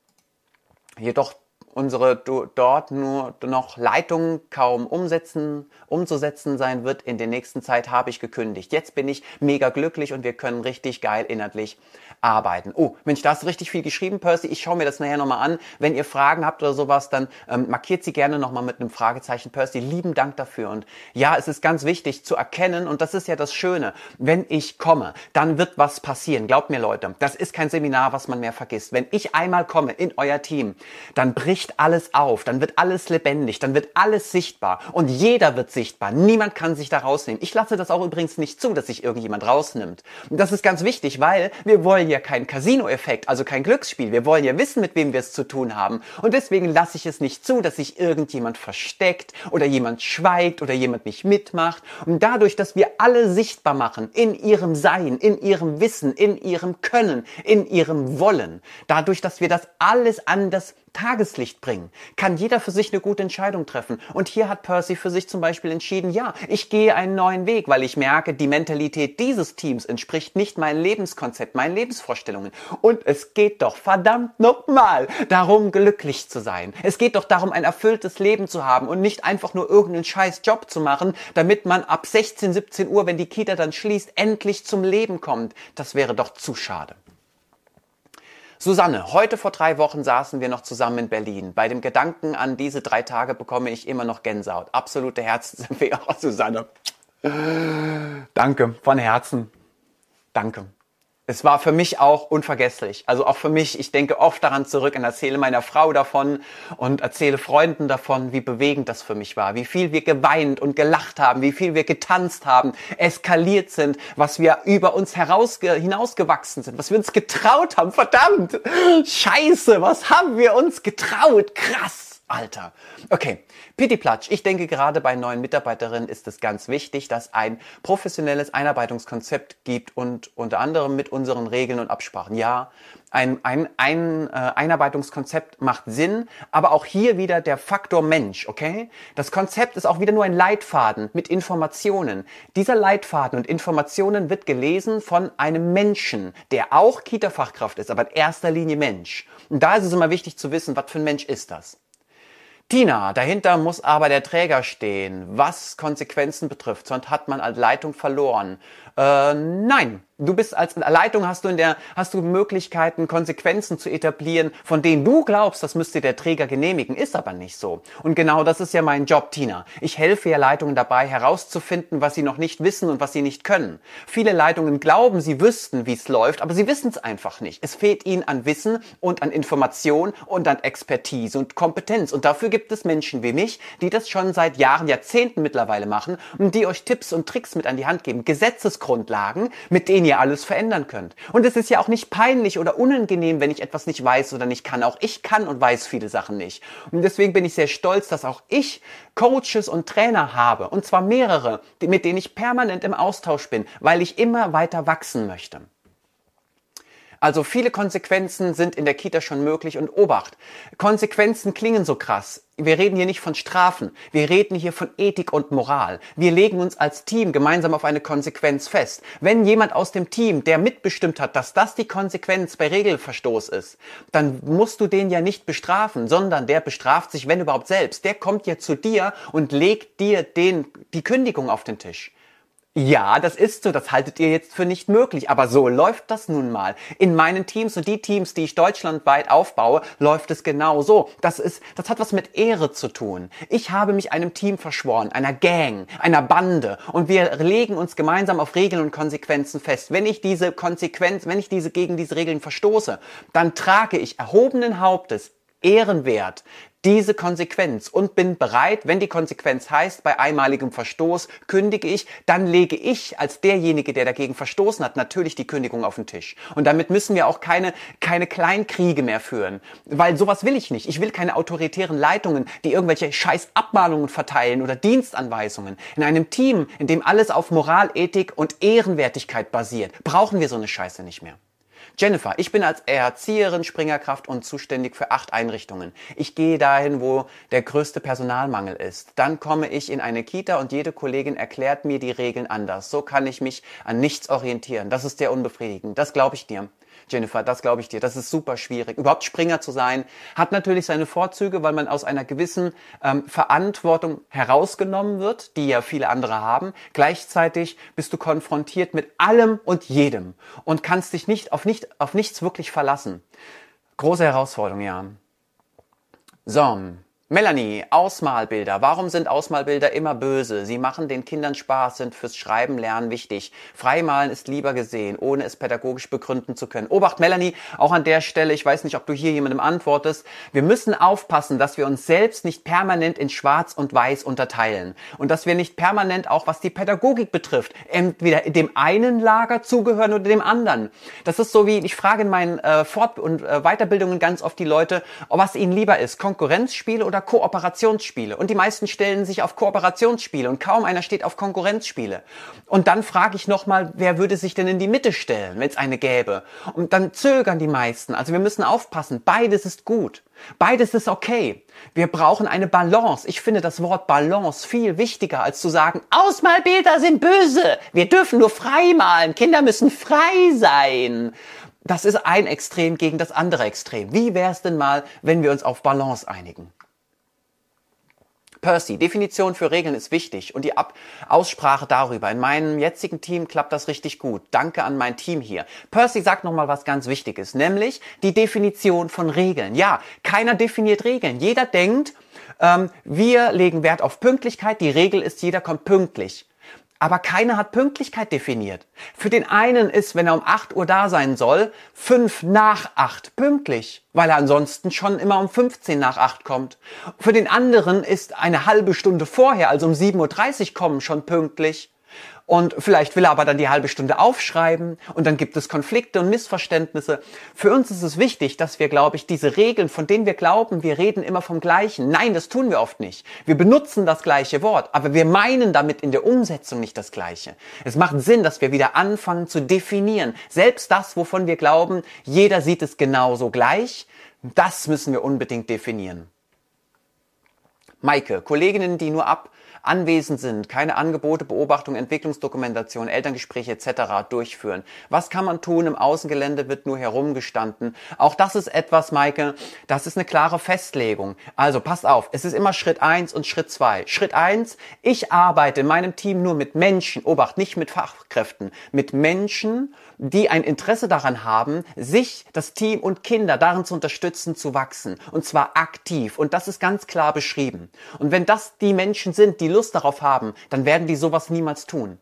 jedoch unsere dort nur noch Leitung kaum umsetzen, umzusetzen sein wird in der nächsten Zeit, habe ich gekündigt. Jetzt bin ich mega glücklich und wir können richtig geil inhaltlich arbeiten. Oh, Mensch, da hast du richtig viel geschrieben, Percy. Ich schaue mir das nachher nochmal an. Wenn ihr Fragen habt oder sowas, dann ähm, markiert sie gerne nochmal mit einem Fragezeichen. Percy, lieben Dank dafür. Und ja, es ist ganz wichtig zu erkennen, und das ist ja das Schöne, wenn ich komme, dann wird was passieren. Glaubt mir, Leute, das ist kein Seminar, was man mehr vergisst. Wenn ich einmal komme in euer Team, dann bricht alles auf, dann wird alles lebendig, dann wird alles sichtbar und jeder wird sichtbar. Niemand kann sich da rausnehmen. Ich lasse das auch übrigens nicht zu, dass sich irgendjemand rausnimmt. Und das ist ganz wichtig, weil wir wollen ja keinen Casino-Effekt, also kein Glücksspiel. Wir wollen ja wissen, mit wem wir es zu tun haben. Und deswegen lasse ich es nicht zu, dass sich irgendjemand versteckt oder jemand schweigt oder jemand nicht mitmacht. Und dadurch, dass wir alle sichtbar machen in ihrem Sein, in ihrem Wissen, in ihrem Können, in ihrem Wollen, dadurch, dass wir das alles anders Tageslicht bringen, kann jeder für sich eine gute Entscheidung treffen. Und hier hat Percy für sich zum Beispiel entschieden, ja, ich gehe einen neuen Weg, weil ich merke, die Mentalität dieses Teams entspricht nicht meinem Lebenskonzept, meinen Lebensvorstellungen. Und es geht doch verdammt nochmal darum, glücklich zu sein. Es geht doch darum, ein erfülltes Leben zu haben und nicht einfach nur irgendeinen scheiß Job zu machen, damit man ab 16, 17 Uhr, wenn die Kita dann schließt, endlich zum Leben kommt. Das wäre doch zu schade. Susanne, heute vor drei Wochen saßen wir noch zusammen in Berlin. Bei dem Gedanken an diese drei Tage bekomme ich immer noch Gänsehaut. Absolute Herzensempfehlung, (laughs) Susanne. Danke, von Herzen. Danke. Es war für mich auch unvergesslich. Also auch für mich, ich denke oft daran zurück und erzähle meiner Frau davon und erzähle Freunden davon, wie bewegend das für mich war, wie viel wir geweint und gelacht haben, wie viel wir getanzt haben, eskaliert sind, was wir über uns heraus, hinausgewachsen sind, was wir uns getraut haben. Verdammt! Scheiße, was haben wir uns getraut? Krass! Alter. Okay, Pity Platsch. Ich denke, gerade bei neuen Mitarbeiterinnen ist es ganz wichtig, dass ein professionelles Einarbeitungskonzept gibt und unter anderem mit unseren Regeln und Absprachen. Ja, ein, ein, ein äh, Einarbeitungskonzept macht Sinn, aber auch hier wieder der Faktor Mensch, okay? Das Konzept ist auch wieder nur ein Leitfaden mit Informationen. Dieser Leitfaden und Informationen wird gelesen von einem Menschen, der auch Kita-Fachkraft ist, aber in erster Linie Mensch. Und da ist es immer wichtig zu wissen, was für ein Mensch ist das? Tina, dahinter muss aber der Träger stehen, was Konsequenzen betrifft, sonst hat man als Leitung verloren. Äh, nein, du bist als Leitung hast du in der hast du Möglichkeiten Konsequenzen zu etablieren, von denen du glaubst, das müsste der Träger genehmigen, ist aber nicht so. Und genau das ist ja mein Job, Tina. Ich helfe ja Leitungen dabei herauszufinden, was sie noch nicht wissen und was sie nicht können. Viele Leitungen glauben, sie wüssten, wie es läuft, aber sie wissen es einfach nicht. Es fehlt ihnen an Wissen und an Information und an Expertise und Kompetenz und dafür gibt es Menschen wie mich, die das schon seit Jahren, Jahrzehnten mittlerweile machen und die euch Tipps und Tricks mit an die Hand geben. Gesetzes Rechtsgrundlagen, mit denen ihr alles verändern könnt. Und es ist ja auch nicht peinlich oder unangenehm, wenn ich etwas nicht weiß oder nicht kann. Auch ich kann und weiß viele Sachen nicht. Und deswegen bin ich sehr stolz, dass auch ich Coaches und Trainer habe. Und zwar mehrere, mit denen ich permanent im Austausch bin, weil ich immer weiter wachsen möchte. Also viele Konsequenzen sind in der Kita schon möglich und Obacht. Konsequenzen klingen so krass. Wir reden hier nicht von Strafen. Wir reden hier von Ethik und Moral. Wir legen uns als Team gemeinsam auf eine Konsequenz fest. Wenn jemand aus dem Team, der mitbestimmt hat, dass das die Konsequenz bei Regelverstoß ist, dann musst du den ja nicht bestrafen, sondern der bestraft sich, wenn überhaupt selbst. Der kommt ja zu dir und legt dir den, die Kündigung auf den Tisch. Ja, das ist so, das haltet ihr jetzt für nicht möglich, aber so läuft das nun mal. In meinen Teams und die Teams, die ich deutschlandweit aufbaue, läuft es genau so. Das ist, das hat was mit Ehre zu tun. Ich habe mich einem Team verschworen, einer Gang, einer Bande und wir legen uns gemeinsam auf Regeln und Konsequenzen fest. Wenn ich diese Konsequenz, wenn ich diese gegen diese Regeln verstoße, dann trage ich erhobenen Hauptes ehrenwert diese Konsequenz und bin bereit, wenn die Konsequenz heißt, bei einmaligem Verstoß kündige ich, dann lege ich als derjenige, der dagegen verstoßen hat, natürlich die Kündigung auf den Tisch. Und damit müssen wir auch keine, keine Kleinkriege mehr führen, weil sowas will ich nicht. Ich will keine autoritären Leitungen, die irgendwelche scheiß Abmahnungen verteilen oder Dienstanweisungen. In einem Team, in dem alles auf Moral, Ethik und Ehrenwertigkeit basiert, brauchen wir so eine Scheiße nicht mehr. Jennifer, ich bin als Erzieherin Springerkraft und zuständig für acht Einrichtungen. Ich gehe dahin, wo der größte Personalmangel ist. Dann komme ich in eine Kita und jede Kollegin erklärt mir die Regeln anders. So kann ich mich an nichts orientieren. Das ist sehr unbefriedigend. Das glaube ich dir. Jennifer, das glaube ich dir. Das ist super schwierig. Überhaupt Springer zu sein, hat natürlich seine Vorzüge, weil man aus einer gewissen ähm, Verantwortung herausgenommen wird, die ja viele andere haben. Gleichzeitig bist du konfrontiert mit allem und jedem und kannst dich nicht auf, nicht, auf nichts wirklich verlassen. Große Herausforderung, ja. So, Melanie, Ausmalbilder. Warum sind Ausmalbilder immer böse? Sie machen den Kindern Spaß, sind fürs Schreiben lernen wichtig. Freimalen ist lieber gesehen, ohne es pädagogisch begründen zu können. Obacht, Melanie, auch an der Stelle, ich weiß nicht, ob du hier jemandem antwortest. Wir müssen aufpassen, dass wir uns selbst nicht permanent in Schwarz und Weiß unterteilen. Und dass wir nicht permanent auch, was die Pädagogik betrifft, entweder dem einen Lager zugehören oder dem anderen. Das ist so wie, ich frage in meinen äh, Fort- und äh, Weiterbildungen ganz oft die Leute, was ihnen lieber ist, Konkurrenzspiele oder Kooperationsspiele. Und die meisten stellen sich auf Kooperationsspiele und kaum einer steht auf Konkurrenzspiele. Und dann frage ich nochmal, wer würde sich denn in die Mitte stellen, wenn es eine gäbe? Und dann zögern die meisten. Also wir müssen aufpassen. Beides ist gut. Beides ist okay. Wir brauchen eine Balance. Ich finde das Wort Balance viel wichtiger, als zu sagen, Ausmalbilder sind böse. Wir dürfen nur frei malen. Kinder müssen frei sein. Das ist ein Extrem gegen das andere Extrem. Wie wäre es denn mal, wenn wir uns auf Balance einigen? Percy, Definition für Regeln ist wichtig und die Ab Aussprache darüber. In meinem jetzigen Team klappt das richtig gut. Danke an mein Team hier. Percy sagt nochmal was ganz Wichtiges, nämlich die Definition von Regeln. Ja, keiner definiert Regeln. Jeder denkt, ähm, wir legen Wert auf Pünktlichkeit. Die Regel ist, jeder kommt pünktlich. Aber keiner hat Pünktlichkeit definiert. Für den einen ist, wenn er um 8 Uhr da sein soll, 5 nach 8 pünktlich, weil er ansonsten schon immer um 15 nach 8 kommt. Für den anderen ist eine halbe Stunde vorher, also um 7.30 Uhr kommen, schon pünktlich. Und vielleicht will er aber dann die halbe Stunde aufschreiben und dann gibt es Konflikte und Missverständnisse. Für uns ist es wichtig, dass wir, glaube ich, diese Regeln, von denen wir glauben, wir reden immer vom Gleichen. Nein, das tun wir oft nicht. Wir benutzen das gleiche Wort, aber wir meinen damit in der Umsetzung nicht das Gleiche. Es macht Sinn, dass wir wieder anfangen zu definieren. Selbst das, wovon wir glauben, jeder sieht es genauso gleich, das müssen wir unbedingt definieren. Maike, Kolleginnen, die nur ab anwesend sind, keine Angebote, Beobachtung, Entwicklungsdokumentation, Elterngespräche etc. durchführen. Was kann man tun? Im Außengelände wird nur herumgestanden. Auch das ist etwas, Maike, das ist eine klare Festlegung. Also passt auf, es ist immer Schritt eins und Schritt zwei. Schritt eins: ich arbeite in meinem Team nur mit Menschen, obacht, nicht mit Fachkräften, mit Menschen, die ein Interesse daran haben, sich, das Team und Kinder darin zu unterstützen, zu wachsen. Und zwar aktiv. Und das ist ganz klar beschrieben. Und wenn das die Menschen sind, die Lust darauf haben, dann werden die sowas niemals tun.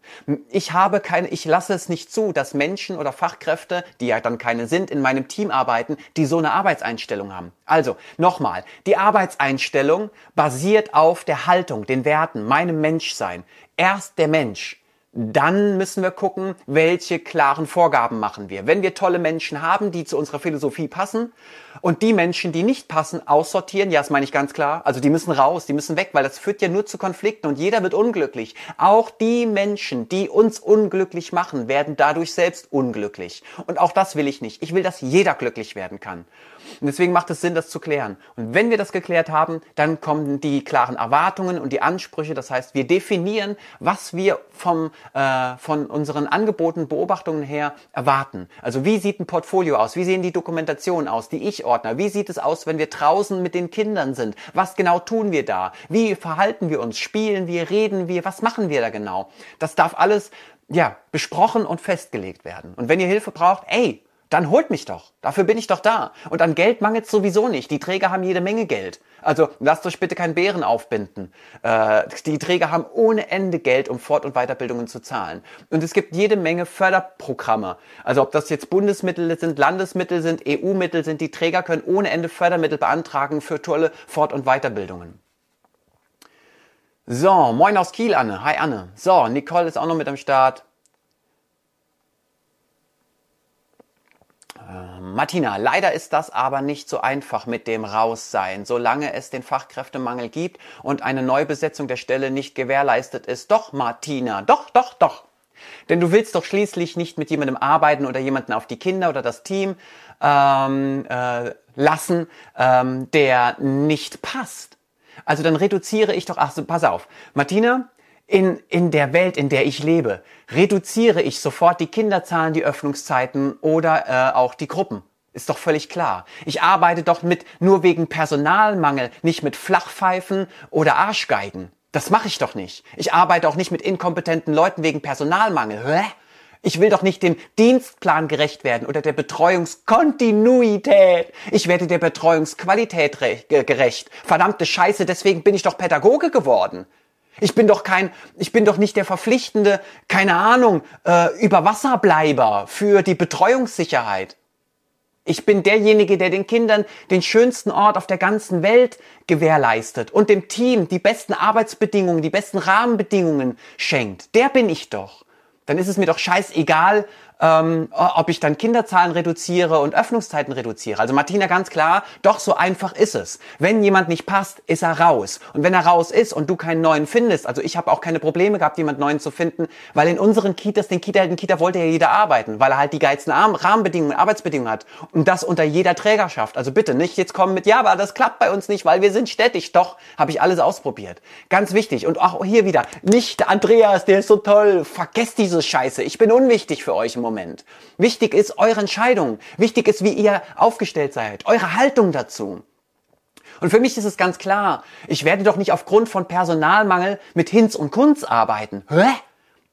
Ich habe keine, ich lasse es nicht zu, dass Menschen oder Fachkräfte, die ja dann keine sind, in meinem Team arbeiten, die so eine Arbeitseinstellung haben. Also, nochmal, die Arbeitseinstellung basiert auf der Haltung, den Werten, meinem Menschsein. Erst der Mensch dann müssen wir gucken, welche klaren Vorgaben machen wir. Wenn wir tolle Menschen haben, die zu unserer Philosophie passen und die Menschen, die nicht passen, aussortieren, ja, das meine ich ganz klar. Also die müssen raus, die müssen weg, weil das führt ja nur zu Konflikten und jeder wird unglücklich. Auch die Menschen, die uns unglücklich machen, werden dadurch selbst unglücklich. Und auch das will ich nicht. Ich will, dass jeder glücklich werden kann. Und deswegen macht es Sinn, das zu klären. Und wenn wir das geklärt haben, dann kommen die klaren Erwartungen und die Ansprüche. Das heißt, wir definieren, was wir vom, äh, von unseren Angeboten, Beobachtungen her erwarten. Also wie sieht ein Portfolio aus? Wie sehen die Dokumentationen aus, die ich ordne? Wie sieht es aus, wenn wir draußen mit den Kindern sind? Was genau tun wir da? Wie verhalten wir uns? Spielen wir? Reden wir? Was machen wir da genau? Das darf alles ja, besprochen und festgelegt werden. Und wenn ihr Hilfe braucht, ey, dann holt mich doch. Dafür bin ich doch da. Und an Geld mangelt es sowieso nicht. Die Träger haben jede Menge Geld. Also lasst euch bitte keinen Bären aufbinden. Äh, die Träger haben ohne Ende Geld, um Fort- und Weiterbildungen zu zahlen. Und es gibt jede Menge Förderprogramme. Also ob das jetzt Bundesmittel sind, Landesmittel sind, EU-Mittel sind, die Träger können ohne Ende Fördermittel beantragen für tolle Fort- und Weiterbildungen. So, moin aus Kiel, Anne. Hi, Anne. So, Nicole ist auch noch mit am Start. Martina, leider ist das aber nicht so einfach mit dem Raussein, solange es den Fachkräftemangel gibt und eine Neubesetzung der Stelle nicht gewährleistet ist. Doch, Martina, doch, doch, doch. Denn du willst doch schließlich nicht mit jemandem arbeiten oder jemanden auf die Kinder oder das Team ähm, äh, lassen, ähm, der nicht passt. Also dann reduziere ich doch, ach so, pass auf. Martina, in, in der Welt, in der ich lebe, reduziere ich sofort die Kinderzahlen, die Öffnungszeiten oder äh, auch die Gruppen. Ist doch völlig klar. Ich arbeite doch mit nur wegen Personalmangel, nicht mit Flachpfeifen oder Arschgeigen. Das mache ich doch nicht. Ich arbeite auch nicht mit inkompetenten Leuten wegen Personalmangel. Hä? Ich will doch nicht dem Dienstplan gerecht werden oder der Betreuungskontinuität. Ich werde der Betreuungsqualität gerecht. Verdammte Scheiße, deswegen bin ich doch Pädagoge geworden. Ich bin doch kein, ich bin doch nicht der verpflichtende, keine Ahnung, äh, Überwasserbleiber für die Betreuungssicherheit. Ich bin derjenige, der den Kindern den schönsten Ort auf der ganzen Welt gewährleistet und dem Team die besten Arbeitsbedingungen, die besten Rahmenbedingungen schenkt. Der bin ich doch. Dann ist es mir doch scheißegal, ähm, ob ich dann Kinderzahlen reduziere und Öffnungszeiten reduziere. Also Martina, ganz klar, doch so einfach ist es. Wenn jemand nicht passt, ist er raus. Und wenn er raus ist und du keinen neuen findest, also ich habe auch keine Probleme gehabt, jemand neuen zu finden, weil in unseren Kitas, den Kita, den Kita wollte ja jeder arbeiten, weil er halt die geilsten Rahmenbedingungen, Arbeitsbedingungen hat. Und das unter jeder Trägerschaft. Also bitte nicht jetzt kommen mit, ja, aber das klappt bei uns nicht, weil wir sind städtisch. Doch, habe ich alles ausprobiert. Ganz wichtig. Und auch hier wieder, nicht Andreas, der ist so toll. Vergesst diese Scheiße. Ich bin unwichtig für euch im Moment. Moment. Wichtig ist eure Entscheidung. Wichtig ist, wie ihr aufgestellt seid. Eure Haltung dazu. Und für mich ist es ganz klar, ich werde doch nicht aufgrund von Personalmangel mit Hinz und Kunz arbeiten. Hä?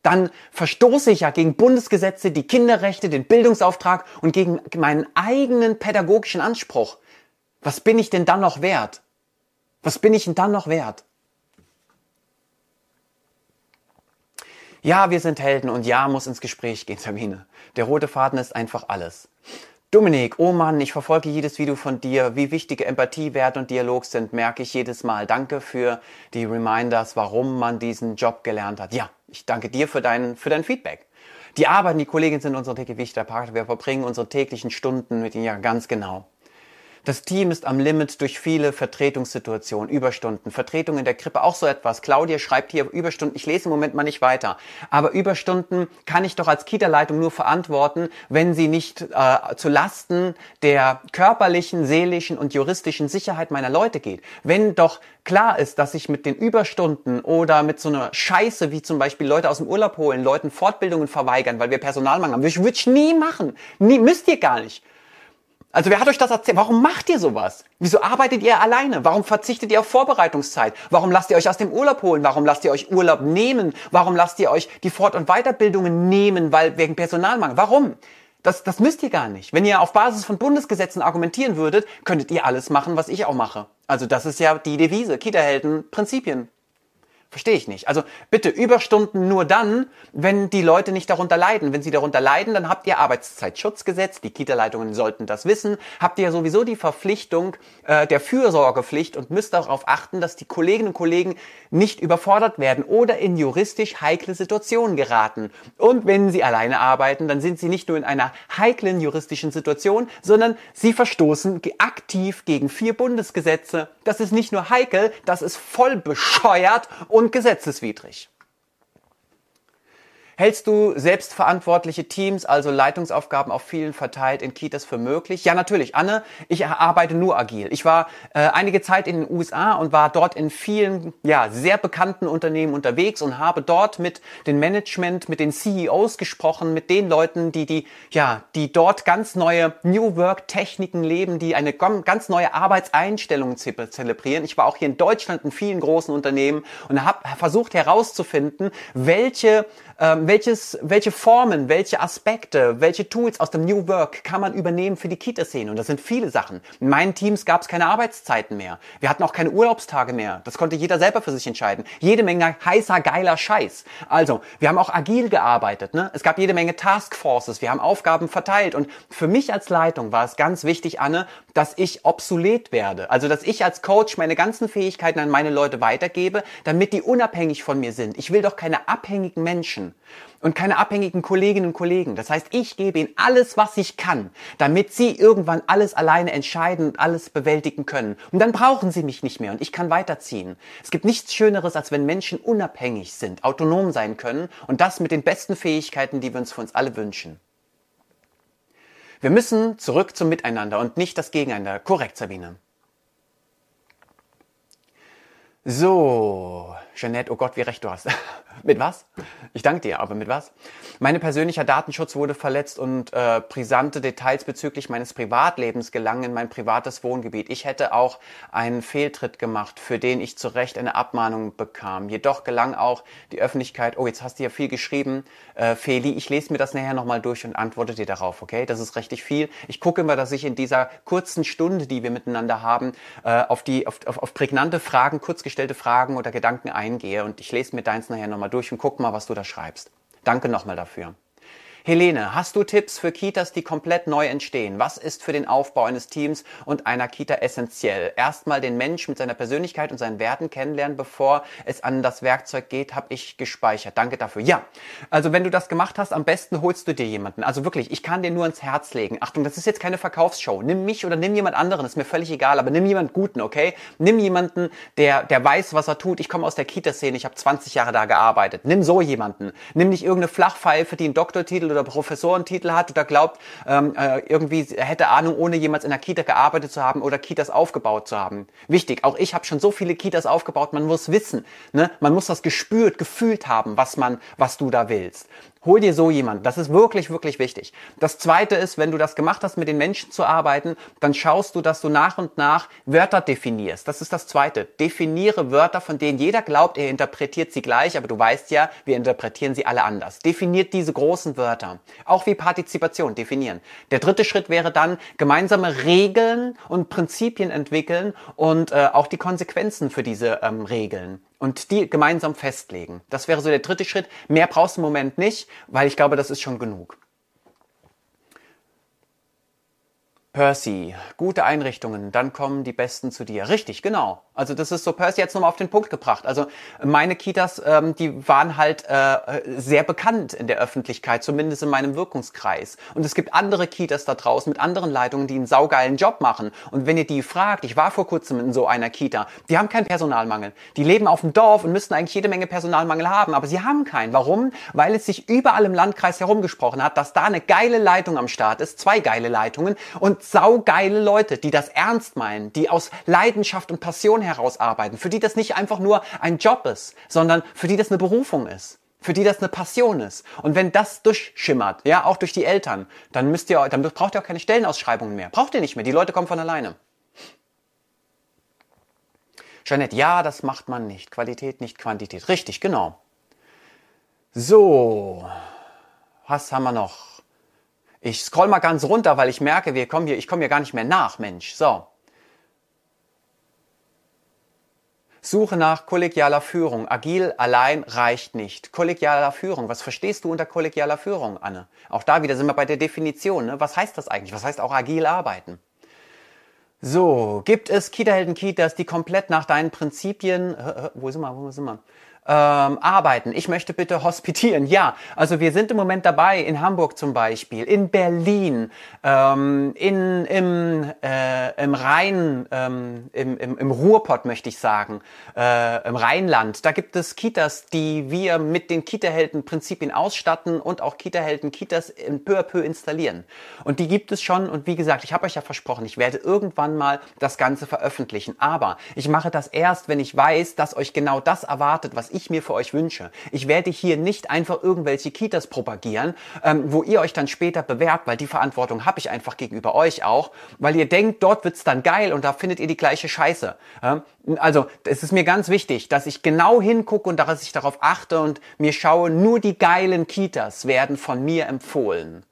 Dann verstoße ich ja gegen Bundesgesetze, die Kinderrechte, den Bildungsauftrag und gegen meinen eigenen pädagogischen Anspruch. Was bin ich denn dann noch wert? Was bin ich denn dann noch wert? Ja, wir sind Helden und ja, muss ins Gespräch gehen, Sabine. Der rote Faden ist einfach alles. Dominik, oh Mann, ich verfolge jedes Video von dir. Wie wichtige Empathie, Wert und Dialog sind, merke ich jedes Mal. Danke für die Reminders, warum man diesen Job gelernt hat. Ja, ich danke dir für dein, für dein Feedback. Die Arbeit, die Kollegen sind unsere tägliche wichtige Partner. Wir verbringen unsere täglichen Stunden mit ihnen ja ganz genau. Das Team ist am Limit durch viele Vertretungssituationen, Überstunden, Vertretung in der Krippe, auch so etwas. Claudia schreibt hier Überstunden. Ich lese im Moment mal nicht weiter. Aber Überstunden kann ich doch als Kita-Leitung nur verantworten, wenn sie nicht äh, zu Lasten der körperlichen, seelischen und juristischen Sicherheit meiner Leute geht. Wenn doch klar ist, dass ich mit den Überstunden oder mit so einer Scheiße, wie zum Beispiel Leute aus dem Urlaub holen, Leuten Fortbildungen verweigern, weil wir Personalmangel haben, würde ich nie machen. Nie, müsst ihr gar nicht. Also wer hat euch das erzählt? Warum macht ihr sowas? Wieso arbeitet ihr alleine? Warum verzichtet ihr auf Vorbereitungszeit? Warum lasst ihr euch aus dem Urlaub holen? Warum lasst ihr euch Urlaub nehmen? Warum lasst ihr euch die Fort- und Weiterbildungen nehmen, weil wegen Personalmangel? Warum? Das, das müsst ihr gar nicht. Wenn ihr auf Basis von Bundesgesetzen argumentieren würdet, könntet ihr alles machen, was ich auch mache. Also das ist ja die Devise. Kita-Helden, Prinzipien. Verstehe ich nicht. Also bitte Überstunden nur dann, wenn die Leute nicht darunter leiden. Wenn sie darunter leiden, dann habt ihr Arbeitszeitschutzgesetz, die Kita-Leitungen sollten das wissen, habt ihr sowieso die Verpflichtung äh, der Fürsorgepflicht und müsst darauf achten, dass die Kolleginnen und Kollegen nicht überfordert werden oder in juristisch heikle Situationen geraten. Und wenn sie alleine arbeiten, dann sind sie nicht nur in einer heiklen juristischen Situation, sondern sie verstoßen aktiv gegen vier Bundesgesetze. Das ist nicht nur heikel, das ist voll bescheuert und gesetzeswidrig. Hältst du selbstverantwortliche Teams, also Leitungsaufgaben auf vielen verteilt in Kitas für möglich? Ja, natürlich. Anne, ich arbeite nur agil. Ich war äh, einige Zeit in den USA und war dort in vielen, ja, sehr bekannten Unternehmen unterwegs und habe dort mit dem Management, mit den CEOs gesprochen, mit den Leuten, die die, ja, die dort ganz neue New Work Techniken leben, die eine ganz neue Arbeitseinstellung zelebrieren. Ich war auch hier in Deutschland in vielen großen Unternehmen und habe versucht herauszufinden, welche ähm, welches, welche Formen, welche Aspekte, welche Tools aus dem New Work kann man übernehmen für die Kita-Szene? Und das sind viele Sachen. In meinen Teams gab es keine Arbeitszeiten mehr. Wir hatten auch keine Urlaubstage mehr. Das konnte jeder selber für sich entscheiden. Jede Menge heißer, geiler Scheiß. Also, wir haben auch agil gearbeitet. Ne? Es gab jede Menge Taskforces. Wir haben Aufgaben verteilt. Und für mich als Leitung war es ganz wichtig, Anne, dass ich obsolet werde. Also, dass ich als Coach meine ganzen Fähigkeiten an meine Leute weitergebe, damit die unabhängig von mir sind. Ich will doch keine abhängigen Menschen und keine abhängigen Kolleginnen und Kollegen. Das heißt, ich gebe ihnen alles, was ich kann, damit sie irgendwann alles alleine entscheiden und alles bewältigen können. Und dann brauchen sie mich nicht mehr und ich kann weiterziehen. Es gibt nichts Schöneres, als wenn Menschen unabhängig sind, autonom sein können und das mit den besten Fähigkeiten, die wir uns für uns alle wünschen. Wir müssen zurück zum Miteinander und nicht das Gegeneinander. Korrekt, Sabine. So, Jeanette, oh Gott, wie recht du hast. (laughs) mit was? Ich danke dir, aber mit was? Meine persönlicher Datenschutz wurde verletzt und äh, brisante Details bezüglich meines Privatlebens gelangen in mein privates Wohngebiet. Ich hätte auch einen Fehltritt gemacht, für den ich zu Recht eine Abmahnung bekam. Jedoch gelang auch die Öffentlichkeit, oh, jetzt hast du ja viel geschrieben, äh, Feli, ich lese mir das nachher nochmal durch und antworte dir darauf, okay? Das ist richtig viel. Ich gucke immer, dass ich in dieser kurzen Stunde, die wir miteinander haben, äh, auf die, auf, auf, auf prägnante Fragen, kurz gestellte Fragen oder Gedanken eingehe und ich lese mir deins nachher nochmal durch und guck mal, was du da schreibst. Danke nochmal dafür. Helene, hast du Tipps für Kitas, die komplett neu entstehen? Was ist für den Aufbau eines Teams und einer Kita essentiell? Erstmal den Mensch mit seiner Persönlichkeit und seinen Werten kennenlernen, bevor es an das Werkzeug geht, habe ich gespeichert. Danke dafür. Ja, also wenn du das gemacht hast, am besten holst du dir jemanden. Also wirklich, ich kann dir nur ins Herz legen. Achtung, das ist jetzt keine Verkaufsshow. Nimm mich oder nimm jemand anderen, ist mir völlig egal, aber nimm jemand Guten, okay? Nimm jemanden, der, der weiß, was er tut. Ich komme aus der Kita-Szene, ich habe 20 Jahre da gearbeitet. Nimm so jemanden. Nimm nicht irgendeine Flachpfeife, die einen Doktortitel oder Professorentitel hat oder glaubt, ähm, äh, irgendwie hätte Ahnung, ohne jemals in der Kita gearbeitet zu haben oder Kitas aufgebaut zu haben. Wichtig, auch ich habe schon so viele Kitas aufgebaut, man muss wissen, ne? man muss das gespürt, gefühlt haben, was man, was du da willst. Hol dir so jemanden. Das ist wirklich, wirklich wichtig. Das zweite ist, wenn du das gemacht hast, mit den Menschen zu arbeiten, dann schaust du, dass du nach und nach Wörter definierst. Das ist das zweite. Definiere Wörter, von denen jeder glaubt, er interpretiert sie gleich, aber du weißt ja, wir interpretieren sie alle anders. Definiert diese großen Wörter. Auch wie Partizipation definieren. Der dritte Schritt wäre dann, gemeinsame Regeln und Prinzipien entwickeln und äh, auch die Konsequenzen für diese ähm, Regeln. Und die gemeinsam festlegen. Das wäre so der dritte Schritt. Mehr brauchst du im Moment nicht, weil ich glaube, das ist schon genug. Percy, gute Einrichtungen, dann kommen die Besten zu dir. Richtig, genau. Also das ist so Percy jetzt nochmal auf den Punkt gebracht. Also meine Kitas, ähm, die waren halt äh, sehr bekannt in der Öffentlichkeit, zumindest in meinem Wirkungskreis. Und es gibt andere Kitas da draußen mit anderen Leitungen, die einen saugeilen Job machen. Und wenn ihr die fragt, ich war vor kurzem in so einer Kita, die haben keinen Personalmangel. Die leben auf dem Dorf und müssten eigentlich jede Menge Personalmangel haben, aber sie haben keinen. Warum? Weil es sich überall im Landkreis herumgesprochen hat, dass da eine geile Leitung am Start ist, zwei geile Leitungen und saugeile Leute, die das ernst meinen, die aus Leidenschaft und Passion herausarbeiten, für die das nicht einfach nur ein Job ist, sondern für die das eine Berufung ist für die das eine Passion ist. Und wenn das durchschimmert, ja, auch durch die Eltern, dann müsst ihr, dann braucht ihr auch keine Stellenausschreibungen mehr. Braucht ihr nicht mehr. Die Leute kommen von alleine. Jeanette, ja, das macht man nicht. Qualität, nicht Quantität. Richtig, genau. So. Was haben wir noch? Ich scroll mal ganz runter, weil ich merke, wir kommen hier, ich komme hier gar nicht mehr nach, Mensch. So. Suche nach kollegialer Führung. Agil allein reicht nicht. Kollegialer Führung. Was verstehst du unter kollegialer Führung, Anne? Auch da wieder sind wir bei der Definition. Ne? Was heißt das eigentlich? Was heißt auch agil arbeiten? So, gibt es Kita-Helden-Kitas, die komplett nach deinen Prinzipien, wo sind wir, wo sind wir? Ähm, arbeiten. Ich möchte bitte hospitieren. Ja, also wir sind im Moment dabei, in Hamburg zum Beispiel, in Berlin, ähm, in, im, äh, im Rhein, ähm, im, im, im Ruhrpott möchte ich sagen, äh, im Rheinland. Da gibt es Kitas, die wir mit den Kita-Helden-Prinzipien ausstatten und auch Kita-Helden-Kitas in peu à peu installieren. Und die gibt es schon und wie gesagt, ich habe euch ja versprochen, ich werde irgendwann mal das Ganze veröffentlichen. Aber ich mache das erst, wenn ich weiß, dass euch genau das erwartet, was ich mir für euch wünsche. Ich werde hier nicht einfach irgendwelche Kitas propagieren, ähm, wo ihr euch dann später bewerbt, weil die Verantwortung habe ich einfach gegenüber euch auch, weil ihr denkt, dort wird's dann geil und da findet ihr die gleiche Scheiße. Ähm, also es ist mir ganz wichtig, dass ich genau hingucke und dass ich darauf achte und mir schaue, nur die geilen Kitas werden von mir empfohlen.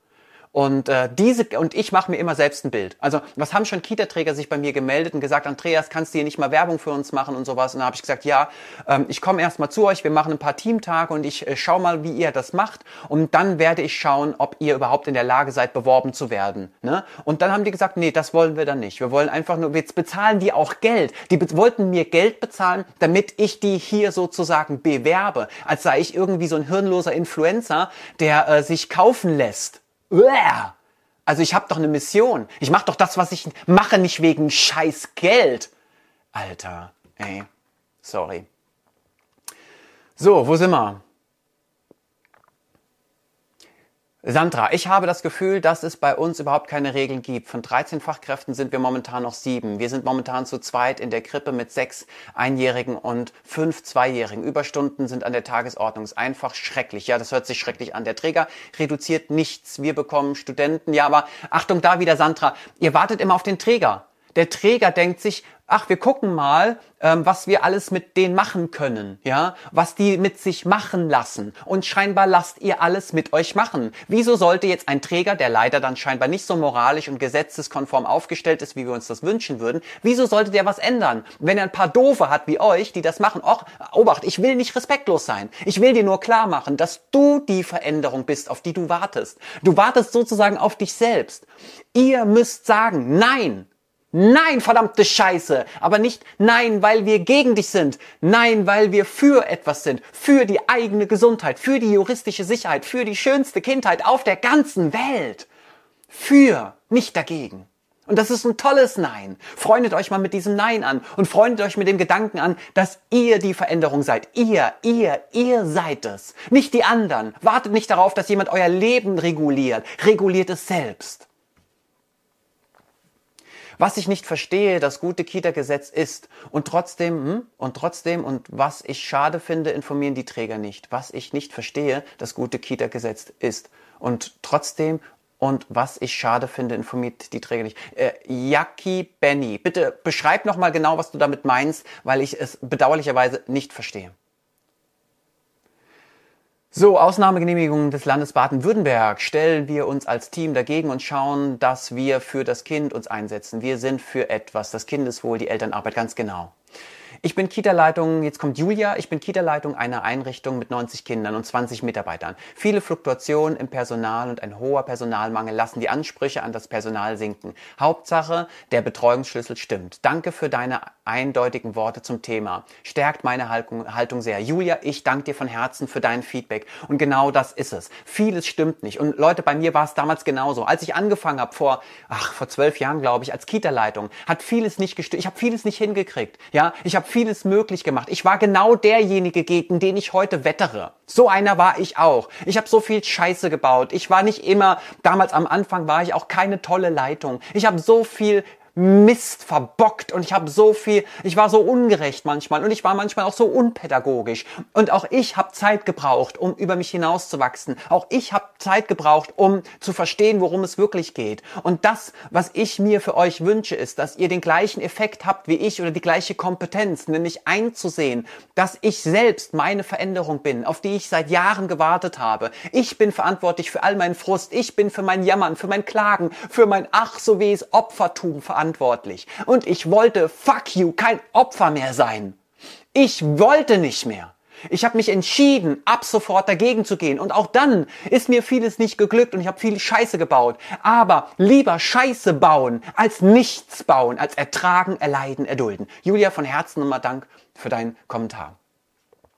Und äh, diese und ich mache mir immer selbst ein Bild. Also was haben schon Kita-Träger sich bei mir gemeldet und gesagt, Andreas, kannst du hier nicht mal Werbung für uns machen und sowas? Und da habe ich gesagt, ja, ähm, ich komme erst mal zu euch, wir machen ein paar Teamtage und ich äh, schau mal, wie ihr das macht. Und dann werde ich schauen, ob ihr überhaupt in der Lage seid, beworben zu werden. Ne? Und dann haben die gesagt, nee, das wollen wir dann nicht. Wir wollen einfach nur, jetzt bezahlen die auch Geld. Die wollten mir Geld bezahlen, damit ich die hier sozusagen bewerbe, als sei ich irgendwie so ein hirnloser Influencer, der äh, sich kaufen lässt. Also ich habe doch eine Mission. Ich mache doch das, was ich mache, nicht wegen scheiß Geld. Alter, ey, sorry. So, wo sind wir? Sandra, ich habe das Gefühl, dass es bei uns überhaupt keine Regeln gibt. Von 13 Fachkräften sind wir momentan noch sieben. Wir sind momentan zu zweit in der Krippe mit sechs Einjährigen und fünf Zweijährigen. Überstunden sind an der Tagesordnung. Ist einfach schrecklich. Ja, das hört sich schrecklich an. Der Träger reduziert nichts. Wir bekommen Studenten. Ja, aber Achtung da wieder, Sandra. Ihr wartet immer auf den Träger. Der Träger denkt sich, ach, wir gucken mal, ähm, was wir alles mit denen machen können, ja, was die mit sich machen lassen. Und scheinbar lasst ihr alles mit euch machen. Wieso sollte jetzt ein Träger, der leider dann scheinbar nicht so moralisch und gesetzeskonform aufgestellt ist, wie wir uns das wünschen würden, wieso sollte der was ändern? Wenn er ein paar Doofe hat wie euch, die das machen, och, Obacht, ich will nicht respektlos sein. Ich will dir nur klar machen, dass du die Veränderung bist, auf die du wartest. Du wartest sozusagen auf dich selbst. Ihr müsst sagen, nein, Nein, verdammte Scheiße. Aber nicht nein, weil wir gegen dich sind. Nein, weil wir für etwas sind. Für die eigene Gesundheit, für die juristische Sicherheit, für die schönste Kindheit auf der ganzen Welt. Für, nicht dagegen. Und das ist ein tolles Nein. Freundet euch mal mit diesem Nein an und freundet euch mit dem Gedanken an, dass ihr die Veränderung seid. Ihr, ihr, ihr seid es. Nicht die anderen. Wartet nicht darauf, dass jemand euer Leben reguliert. Reguliert es selbst. Was ich nicht verstehe, das gute Kita-Gesetz ist und trotzdem, hm, und trotzdem, und was ich schade finde, informieren die Träger nicht. Was ich nicht verstehe, das gute Kita-Gesetz ist und trotzdem, und was ich schade finde, informiert die Träger nicht. Äh, Jackie Benny, bitte beschreib nochmal genau, was du damit meinst, weil ich es bedauerlicherweise nicht verstehe. So, Ausnahmegenehmigung des Landes Baden-Württemberg stellen wir uns als Team dagegen und schauen, dass wir für das Kind uns einsetzen. Wir sind für etwas, das Kindeswohl, die Elternarbeit, ganz genau. Ich bin Kita-Leitung, jetzt kommt Julia, ich bin Kita-Leitung einer Einrichtung mit 90 Kindern und 20 Mitarbeitern. Viele Fluktuationen im Personal und ein hoher Personalmangel lassen die Ansprüche an das Personal sinken. Hauptsache, der Betreuungsschlüssel stimmt. Danke für deine eindeutigen Worte zum Thema. Stärkt meine Haltung sehr. Julia, ich danke dir von Herzen für dein Feedback. Und genau das ist es. Vieles stimmt nicht. Und Leute, bei mir war es damals genauso. Als ich angefangen habe, vor, ach, vor zwölf Jahren, glaube ich, als Kita-Leitung, hat vieles nicht gestimmt. Ich habe vieles nicht hingekriegt. Ja, ich habe vieles möglich gemacht. Ich war genau derjenige, gegen den ich heute wettere. So einer war ich auch. Ich habe so viel Scheiße gebaut. Ich war nicht immer, damals am Anfang war ich auch keine tolle Leitung. Ich habe so viel Mist verbockt und ich habe so viel, ich war so ungerecht manchmal und ich war manchmal auch so unpädagogisch und auch ich habe Zeit gebraucht, um über mich hinauszuwachsen. Auch ich habe Zeit gebraucht, um zu verstehen, worum es wirklich geht. Und das, was ich mir für euch wünsche, ist, dass ihr den gleichen Effekt habt wie ich oder die gleiche Kompetenz, nämlich einzusehen, dass ich selbst meine Veränderung bin, auf die ich seit Jahren gewartet habe. Ich bin verantwortlich für all meinen Frust, ich bin für mein Jammern, für mein Klagen, für mein ach so wie es Opfertum verantwortlich verantwortlich. Und ich wollte, fuck you, kein Opfer mehr sein. Ich wollte nicht mehr. Ich habe mich entschieden, ab sofort dagegen zu gehen. Und auch dann ist mir vieles nicht geglückt und ich habe viel Scheiße gebaut. Aber lieber Scheiße bauen, als nichts bauen, als ertragen, erleiden, erdulden. Julia, von Herzen nochmal Dank für deinen Kommentar.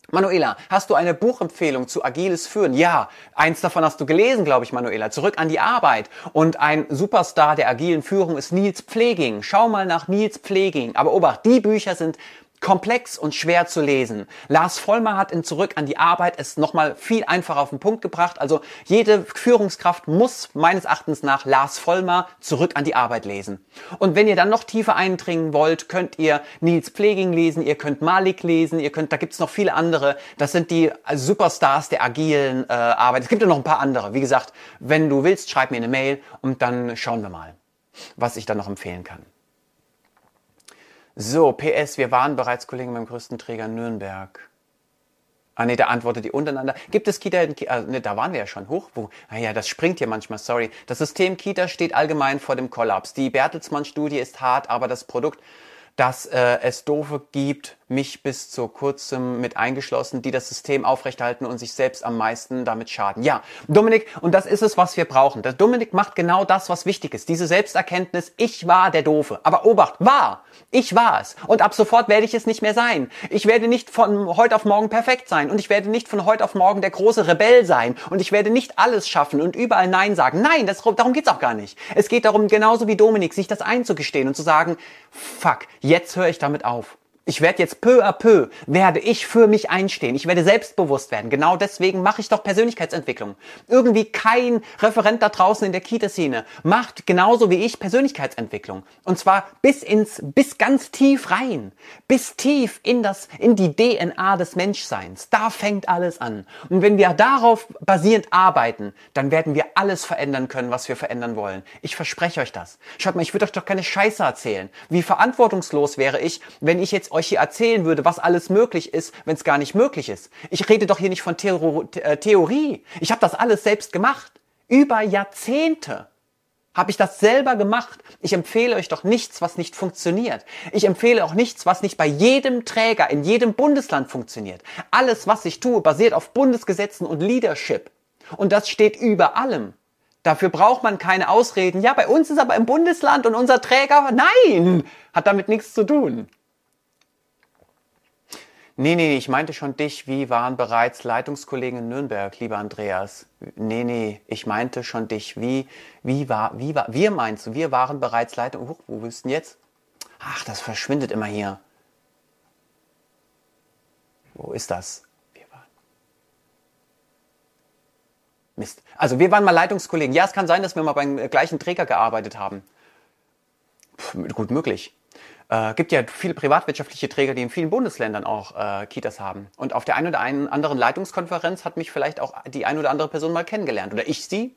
Manuela, hast du eine Buchempfehlung zu agiles Führen? Ja, eins davon hast du gelesen, glaube ich, Manuela. Zurück an die Arbeit. Und ein Superstar der agilen Führung ist Nils Pfleging. Schau mal nach Nils Pfleging. Aber obacht, die Bücher sind komplex und schwer zu lesen. Lars Vollmer hat in Zurück an die Arbeit es nochmal viel einfacher auf den Punkt gebracht. Also jede Führungskraft muss meines Erachtens nach Lars Vollmer Zurück an die Arbeit lesen. Und wenn ihr dann noch tiefer eindringen wollt, könnt ihr Nils Pfleging lesen, ihr könnt Malik lesen, ihr könnt, da gibt's noch viele andere. Das sind die Superstars der agilen äh, Arbeit. Es gibt ja noch ein paar andere. Wie gesagt, wenn du willst, schreib mir eine Mail und dann schauen wir mal, was ich da noch empfehlen kann. So, PS, wir waren bereits Kollegen beim größten Träger Nürnberg. Ah nee, da antwortet die untereinander. Gibt es Kita, ah, nee, da waren wir ja schon. Hoch, wo? Ah ja, das springt hier manchmal, sorry. Das System Kita steht allgemein vor dem Kollaps. Die Bertelsmann-Studie ist hart, aber das Produkt, dass äh, es Doofe gibt, mich bis zu kurzem mit eingeschlossen, die das System aufrechterhalten und sich selbst am meisten damit schaden. Ja, Dominik, und das ist es, was wir brauchen. Der Dominik macht genau das, was wichtig ist. Diese Selbsterkenntnis, ich war der Doofe. Aber Obacht, war! Ich war es. Und ab sofort werde ich es nicht mehr sein. Ich werde nicht von heute auf morgen perfekt sein. Und ich werde nicht von heute auf morgen der große Rebell sein. Und ich werde nicht alles schaffen und überall Nein sagen. Nein, das, darum geht's auch gar nicht. Es geht darum, genauso wie Dominik, sich das einzugestehen und zu sagen, fuck, jetzt höre ich damit auf. Ich werde jetzt peu à peu, werde ich für mich einstehen. Ich werde selbstbewusst werden. Genau deswegen mache ich doch Persönlichkeitsentwicklung. Irgendwie kein Referent da draußen in der Kita-Szene macht genauso wie ich Persönlichkeitsentwicklung. Und zwar bis ins, bis ganz tief rein. Bis tief in das, in die DNA des Menschseins. Da fängt alles an. Und wenn wir darauf basierend arbeiten, dann werden wir alles verändern können, was wir verändern wollen. Ich verspreche euch das. Schaut mal, ich würde euch doch keine Scheiße erzählen. Wie verantwortungslos wäre ich, wenn ich jetzt euch hier erzählen würde, was alles möglich ist, wenn es gar nicht möglich ist. Ich rede doch hier nicht von Theor äh, Theorie. Ich habe das alles selbst gemacht. Über Jahrzehnte habe ich das selber gemacht. Ich empfehle euch doch nichts, was nicht funktioniert. Ich empfehle auch nichts, was nicht bei jedem Träger in jedem Bundesland funktioniert. Alles, was ich tue, basiert auf Bundesgesetzen und Leadership. Und das steht über allem. Dafür braucht man keine Ausreden. Ja, bei uns ist aber im Bundesland und unser Träger, nein, hat damit nichts zu tun. Nee, nee, ich meinte schon dich. Wie waren bereits Leitungskollegen in Nürnberg, lieber Andreas? Nee, nee, ich meinte schon dich. Wie, wie war, wie war, wir meinst du, wir waren bereits Leitung. Huch, wo bist du denn jetzt? Ach, das verschwindet immer hier. Wo ist das? Mist. Also, wir waren mal Leitungskollegen. Ja, es kann sein, dass wir mal beim gleichen Träger gearbeitet haben. Puh, gut möglich. Äh, gibt ja viele privatwirtschaftliche Träger, die in vielen Bundesländern auch äh, Kitas haben. Und auf der einen oder einen anderen Leitungskonferenz hat mich vielleicht auch die eine oder andere Person mal kennengelernt. Oder ich sie.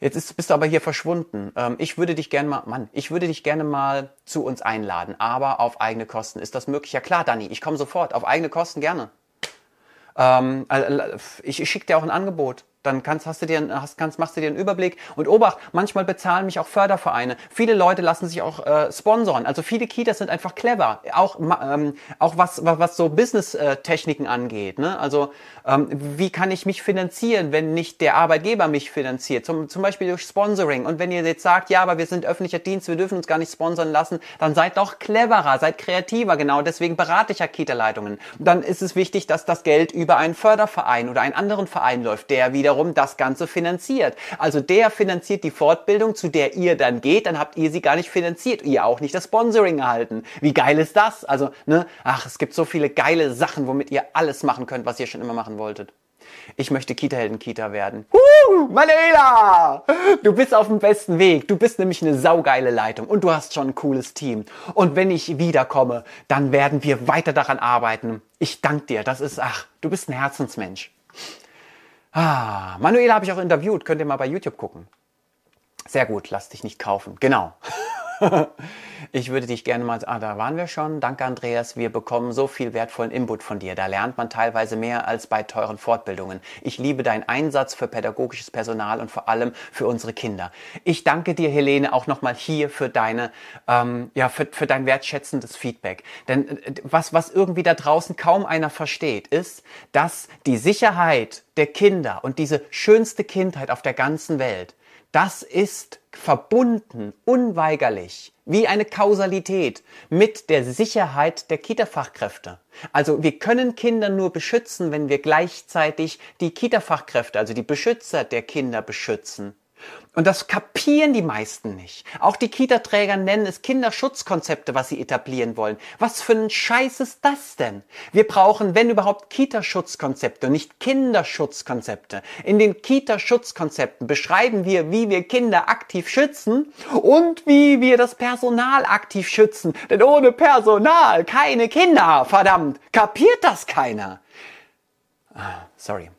Jetzt ist, bist du aber hier verschwunden. Ähm, ich würde dich gerne mal, Mann, ich würde dich gerne mal zu uns einladen, aber auf eigene Kosten. Ist das möglich? Ja klar, Dani, ich komme sofort. Auf eigene Kosten gerne. Ähm, ich, ich schicke dir auch ein Angebot Dann kannst, hast du dir, hast, kannst, machst du dir einen Überblick. Und Obacht, manchmal bezahlen mich auch Fördervereine. Viele Leute lassen sich auch äh, sponsoren. Also viele Kitas sind einfach clever. Auch, ähm, auch was, was, was so Business-Techniken angeht. Ne? Also ähm, wie kann ich mich finanzieren, wenn nicht der Arbeitgeber mich finanziert? Zum, zum Beispiel durch Sponsoring. Und wenn ihr jetzt sagt, ja, aber wir sind öffentlicher Dienst, wir dürfen uns gar nicht sponsern lassen, dann seid doch cleverer, seid kreativer. Genau deswegen berate ich ja Kita-Leitungen. Dann ist es wichtig, dass das Geld über einen Förderverein oder einen anderen Verein läuft, der wiederum das Ganze finanziert. Also der finanziert die Fortbildung, zu der ihr dann geht, dann habt ihr sie gar nicht finanziert, ihr auch nicht das Sponsoring erhalten. Wie geil ist das? Also, ne, ach, es gibt so viele geile Sachen, womit ihr alles machen könnt, was ihr schon immer machen wolltet. Ich möchte Kita-Helden-Kita werden. Huh, Manuela! Du bist auf dem besten Weg. Du bist nämlich eine saugeile Leitung und du hast schon ein cooles Team. Und wenn ich wiederkomme, dann werden wir weiter daran arbeiten. Ich danke dir. Das ist, ach, du bist ein Herzensmensch. Ah, Manuela habe ich auch interviewt. Könnt ihr mal bei YouTube gucken. Sehr gut, lass dich nicht kaufen. Genau. Ich würde dich gerne mal, ah, da waren wir schon. Danke, Andreas. Wir bekommen so viel wertvollen Input von dir. Da lernt man teilweise mehr als bei teuren Fortbildungen. Ich liebe deinen Einsatz für pädagogisches Personal und vor allem für unsere Kinder. Ich danke dir, Helene, auch nochmal hier für deine, ähm, ja, für, für dein wertschätzendes Feedback. Denn äh, was, was irgendwie da draußen kaum einer versteht, ist, dass die Sicherheit der Kinder und diese schönste Kindheit auf der ganzen Welt das ist verbunden, unweigerlich, wie eine Kausalität mit der Sicherheit der Kita-Fachkräfte. Also wir können Kinder nur beschützen, wenn wir gleichzeitig die Kita-Fachkräfte, also die Beschützer der Kinder beschützen. Und das kapieren die meisten nicht. Auch die Kita-Träger nennen es Kinderschutzkonzepte, was sie etablieren wollen. Was für ein Scheiß ist das denn? Wir brauchen, wenn überhaupt, Kitaschutzkonzepte und nicht Kinderschutzkonzepte. In den Kitaschutzkonzepten beschreiben wir, wie wir Kinder aktiv schützen und wie wir das Personal aktiv schützen. Denn ohne Personal keine Kinder. Verdammt, kapiert das keiner? Ah, sorry.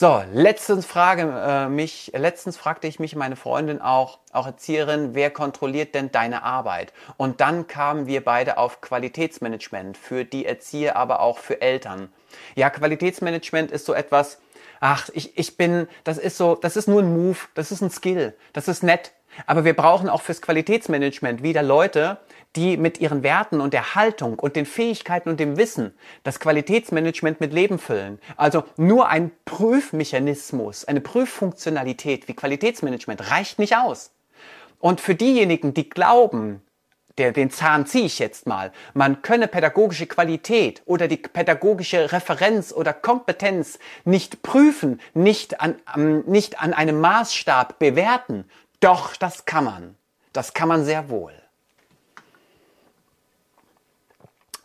So, letztens frage äh, mich, letztens fragte ich mich meine Freundin auch, auch Erzieherin, wer kontrolliert denn deine Arbeit? Und dann kamen wir beide auf Qualitätsmanagement für die Erzieher, aber auch für Eltern. Ja, Qualitätsmanagement ist so etwas, ach, ich, ich bin, das ist so, das ist nur ein Move, das ist ein Skill, das ist nett. Aber wir brauchen auch fürs Qualitätsmanagement wieder Leute, die mit ihren Werten und der Haltung und den Fähigkeiten und dem Wissen das Qualitätsmanagement mit Leben füllen. Also nur ein Prüfmechanismus, eine Prüffunktionalität wie Qualitätsmanagement reicht nicht aus. Und für diejenigen, die glauben, der, den Zahn ziehe ich jetzt mal, man könne pädagogische Qualität oder die pädagogische Referenz oder Kompetenz nicht prüfen, nicht an, ähm, nicht an einem Maßstab bewerten. Doch, das kann man. Das kann man sehr wohl.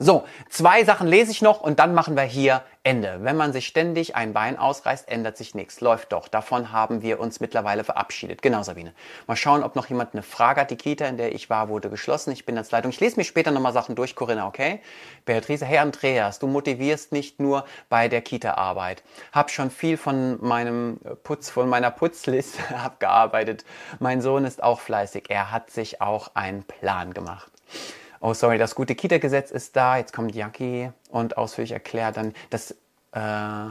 So, zwei Sachen lese ich noch und dann machen wir hier Ende. Wenn man sich ständig ein Bein ausreißt, ändert sich nichts. Läuft doch. Davon haben wir uns mittlerweile verabschiedet. Genau, Sabine. Mal schauen, ob noch jemand eine Frage hat. Die Kita, in der ich war, wurde geschlossen. Ich bin als Leitung. Ich lese mir später nochmal Sachen durch, Corinna, okay? Beatrice, hey Andreas, du motivierst nicht nur bei der Kita-Arbeit. Hab schon viel von meinem Putz, von meiner Putzliste (laughs) abgearbeitet. Mein Sohn ist auch fleißig. Er hat sich auch einen Plan gemacht oh sorry, das gute Kita-Gesetz ist da, jetzt kommt Jackie und ausführlich erklärt dann, dass äh,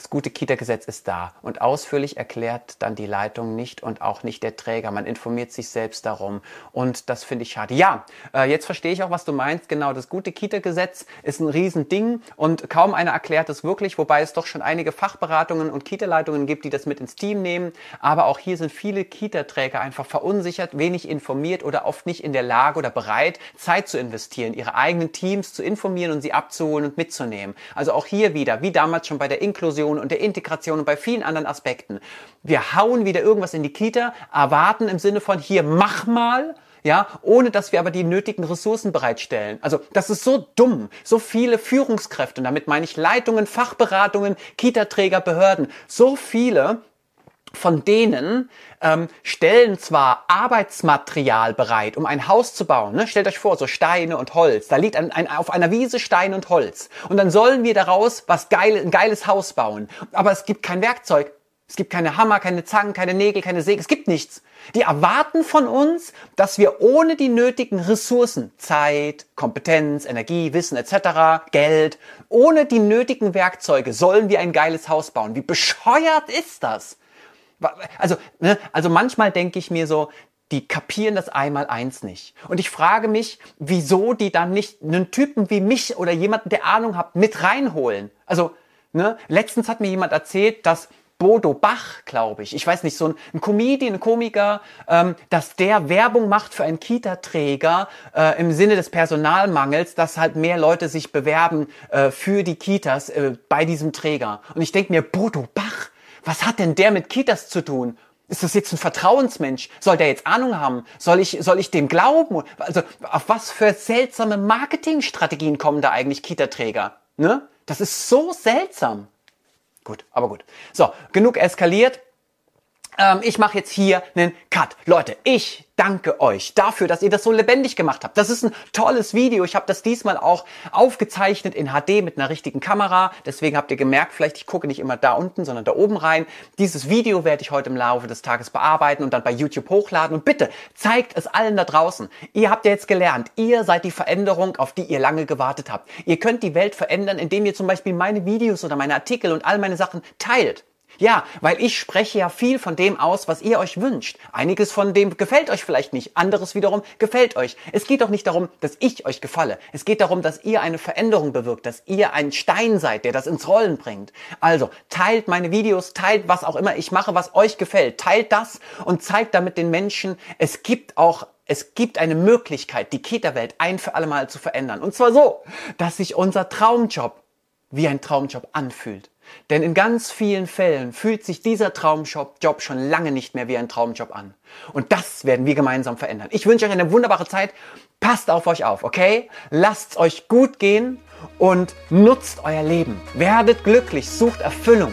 das gute Kita-Gesetz ist da und ausführlich erklärt dann die Leitung nicht und auch nicht der Träger. Man informiert sich selbst darum und das finde ich schade. Ja, äh, jetzt verstehe ich auch, was du meinst. Genau, das gute Kita-Gesetz ist ein Riesending und kaum einer erklärt es wirklich, wobei es doch schon einige Fachberatungen und Kita-Leitungen gibt, die das mit ins Team nehmen. Aber auch hier sind viele Kita-Träger einfach verunsichert, wenig informiert oder oft nicht in der Lage oder bereit, Zeit zu investieren, ihre eigenen Teams zu informieren und sie abzuholen und mitzunehmen. Also auch hier wieder, wie damals schon bei der Inklusion, Inklusion und der Integration und bei vielen anderen Aspekten. Wir hauen wieder irgendwas in die Kita, erwarten im Sinne von hier mach mal, ja, ohne dass wir aber die nötigen Ressourcen bereitstellen. Also das ist so dumm. So viele Führungskräfte, und damit meine ich Leitungen, Fachberatungen, Kita-Träger, Behörden, so viele von denen ähm, stellen zwar Arbeitsmaterial bereit, um ein Haus zu bauen. Ne? Stellt euch vor, so Steine und Holz. Da liegt ein, ein, auf einer Wiese Stein und Holz. Und dann sollen wir daraus was geil, ein geiles Haus bauen. Aber es gibt kein Werkzeug. Es gibt keine Hammer, keine Zangen, keine Nägel, keine Säge. Es gibt nichts. Die erwarten von uns, dass wir ohne die nötigen Ressourcen, Zeit, Kompetenz, Energie, Wissen etc., Geld, ohne die nötigen Werkzeuge sollen wir ein geiles Haus bauen. Wie bescheuert ist das? Also, ne, also manchmal denke ich mir so, die kapieren das einmal eins nicht. Und ich frage mich, wieso die dann nicht einen Typen wie mich oder jemanden, der Ahnung hat, mit reinholen. Also, ne, letztens hat mir jemand erzählt, dass Bodo Bach, glaube ich, ich weiß nicht, so ein, ein Comedian, ein Komiker, ähm, dass der Werbung macht für einen Kita-Träger äh, im Sinne des Personalmangels, dass halt mehr Leute sich bewerben äh, für die Kitas äh, bei diesem Träger. Und ich denke mir, Bodo Bach, was hat denn der mit Kitas zu tun? Ist das jetzt ein Vertrauensmensch? Soll der jetzt Ahnung haben? Soll ich, soll ich dem glauben? Also auf was für seltsame Marketingstrategien kommen da eigentlich Kita-Träger? Ne? Das ist so seltsam. Gut, aber gut. So, genug eskaliert. Ähm, ich mache jetzt hier einen Cut. Leute, ich danke euch dafür, dass ihr das so lebendig gemacht habt. Das ist ein tolles Video. Ich habe das diesmal auch aufgezeichnet in HD mit einer richtigen Kamera. Deswegen habt ihr gemerkt, vielleicht ich gucke nicht immer da unten, sondern da oben rein. Dieses Video werde ich heute im Laufe des Tages bearbeiten und dann bei YouTube hochladen. Und bitte zeigt es allen da draußen. Ihr habt ja jetzt gelernt, ihr seid die Veränderung, auf die ihr lange gewartet habt. Ihr könnt die Welt verändern, indem ihr zum Beispiel meine Videos oder meine Artikel und all meine Sachen teilt. Ja, weil ich spreche ja viel von dem aus, was ihr euch wünscht. Einiges von dem gefällt euch vielleicht nicht, anderes wiederum gefällt euch. Es geht doch nicht darum, dass ich euch gefalle. Es geht darum, dass ihr eine Veränderung bewirkt, dass ihr ein Stein seid, der das ins Rollen bringt. Also teilt meine Videos, teilt was auch immer ich mache, was euch gefällt. Teilt das und zeigt damit den Menschen, es gibt auch es gibt eine Möglichkeit, die Kita-Welt ein für alle Mal zu verändern. Und zwar so, dass sich unser Traumjob wie ein Traumjob anfühlt. Denn in ganz vielen Fällen fühlt sich dieser Traumjob schon lange nicht mehr wie ein Traumjob an. Und das werden wir gemeinsam verändern. Ich wünsche euch eine wunderbare Zeit. Passt auf euch auf, okay? Lasst es euch gut gehen und nutzt euer Leben. Werdet glücklich, sucht Erfüllung,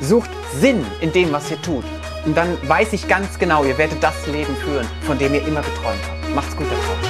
sucht Sinn in dem, was ihr tut. Und dann weiß ich ganz genau, ihr werdet das Leben führen, von dem ihr immer geträumt habt. Macht's gut da.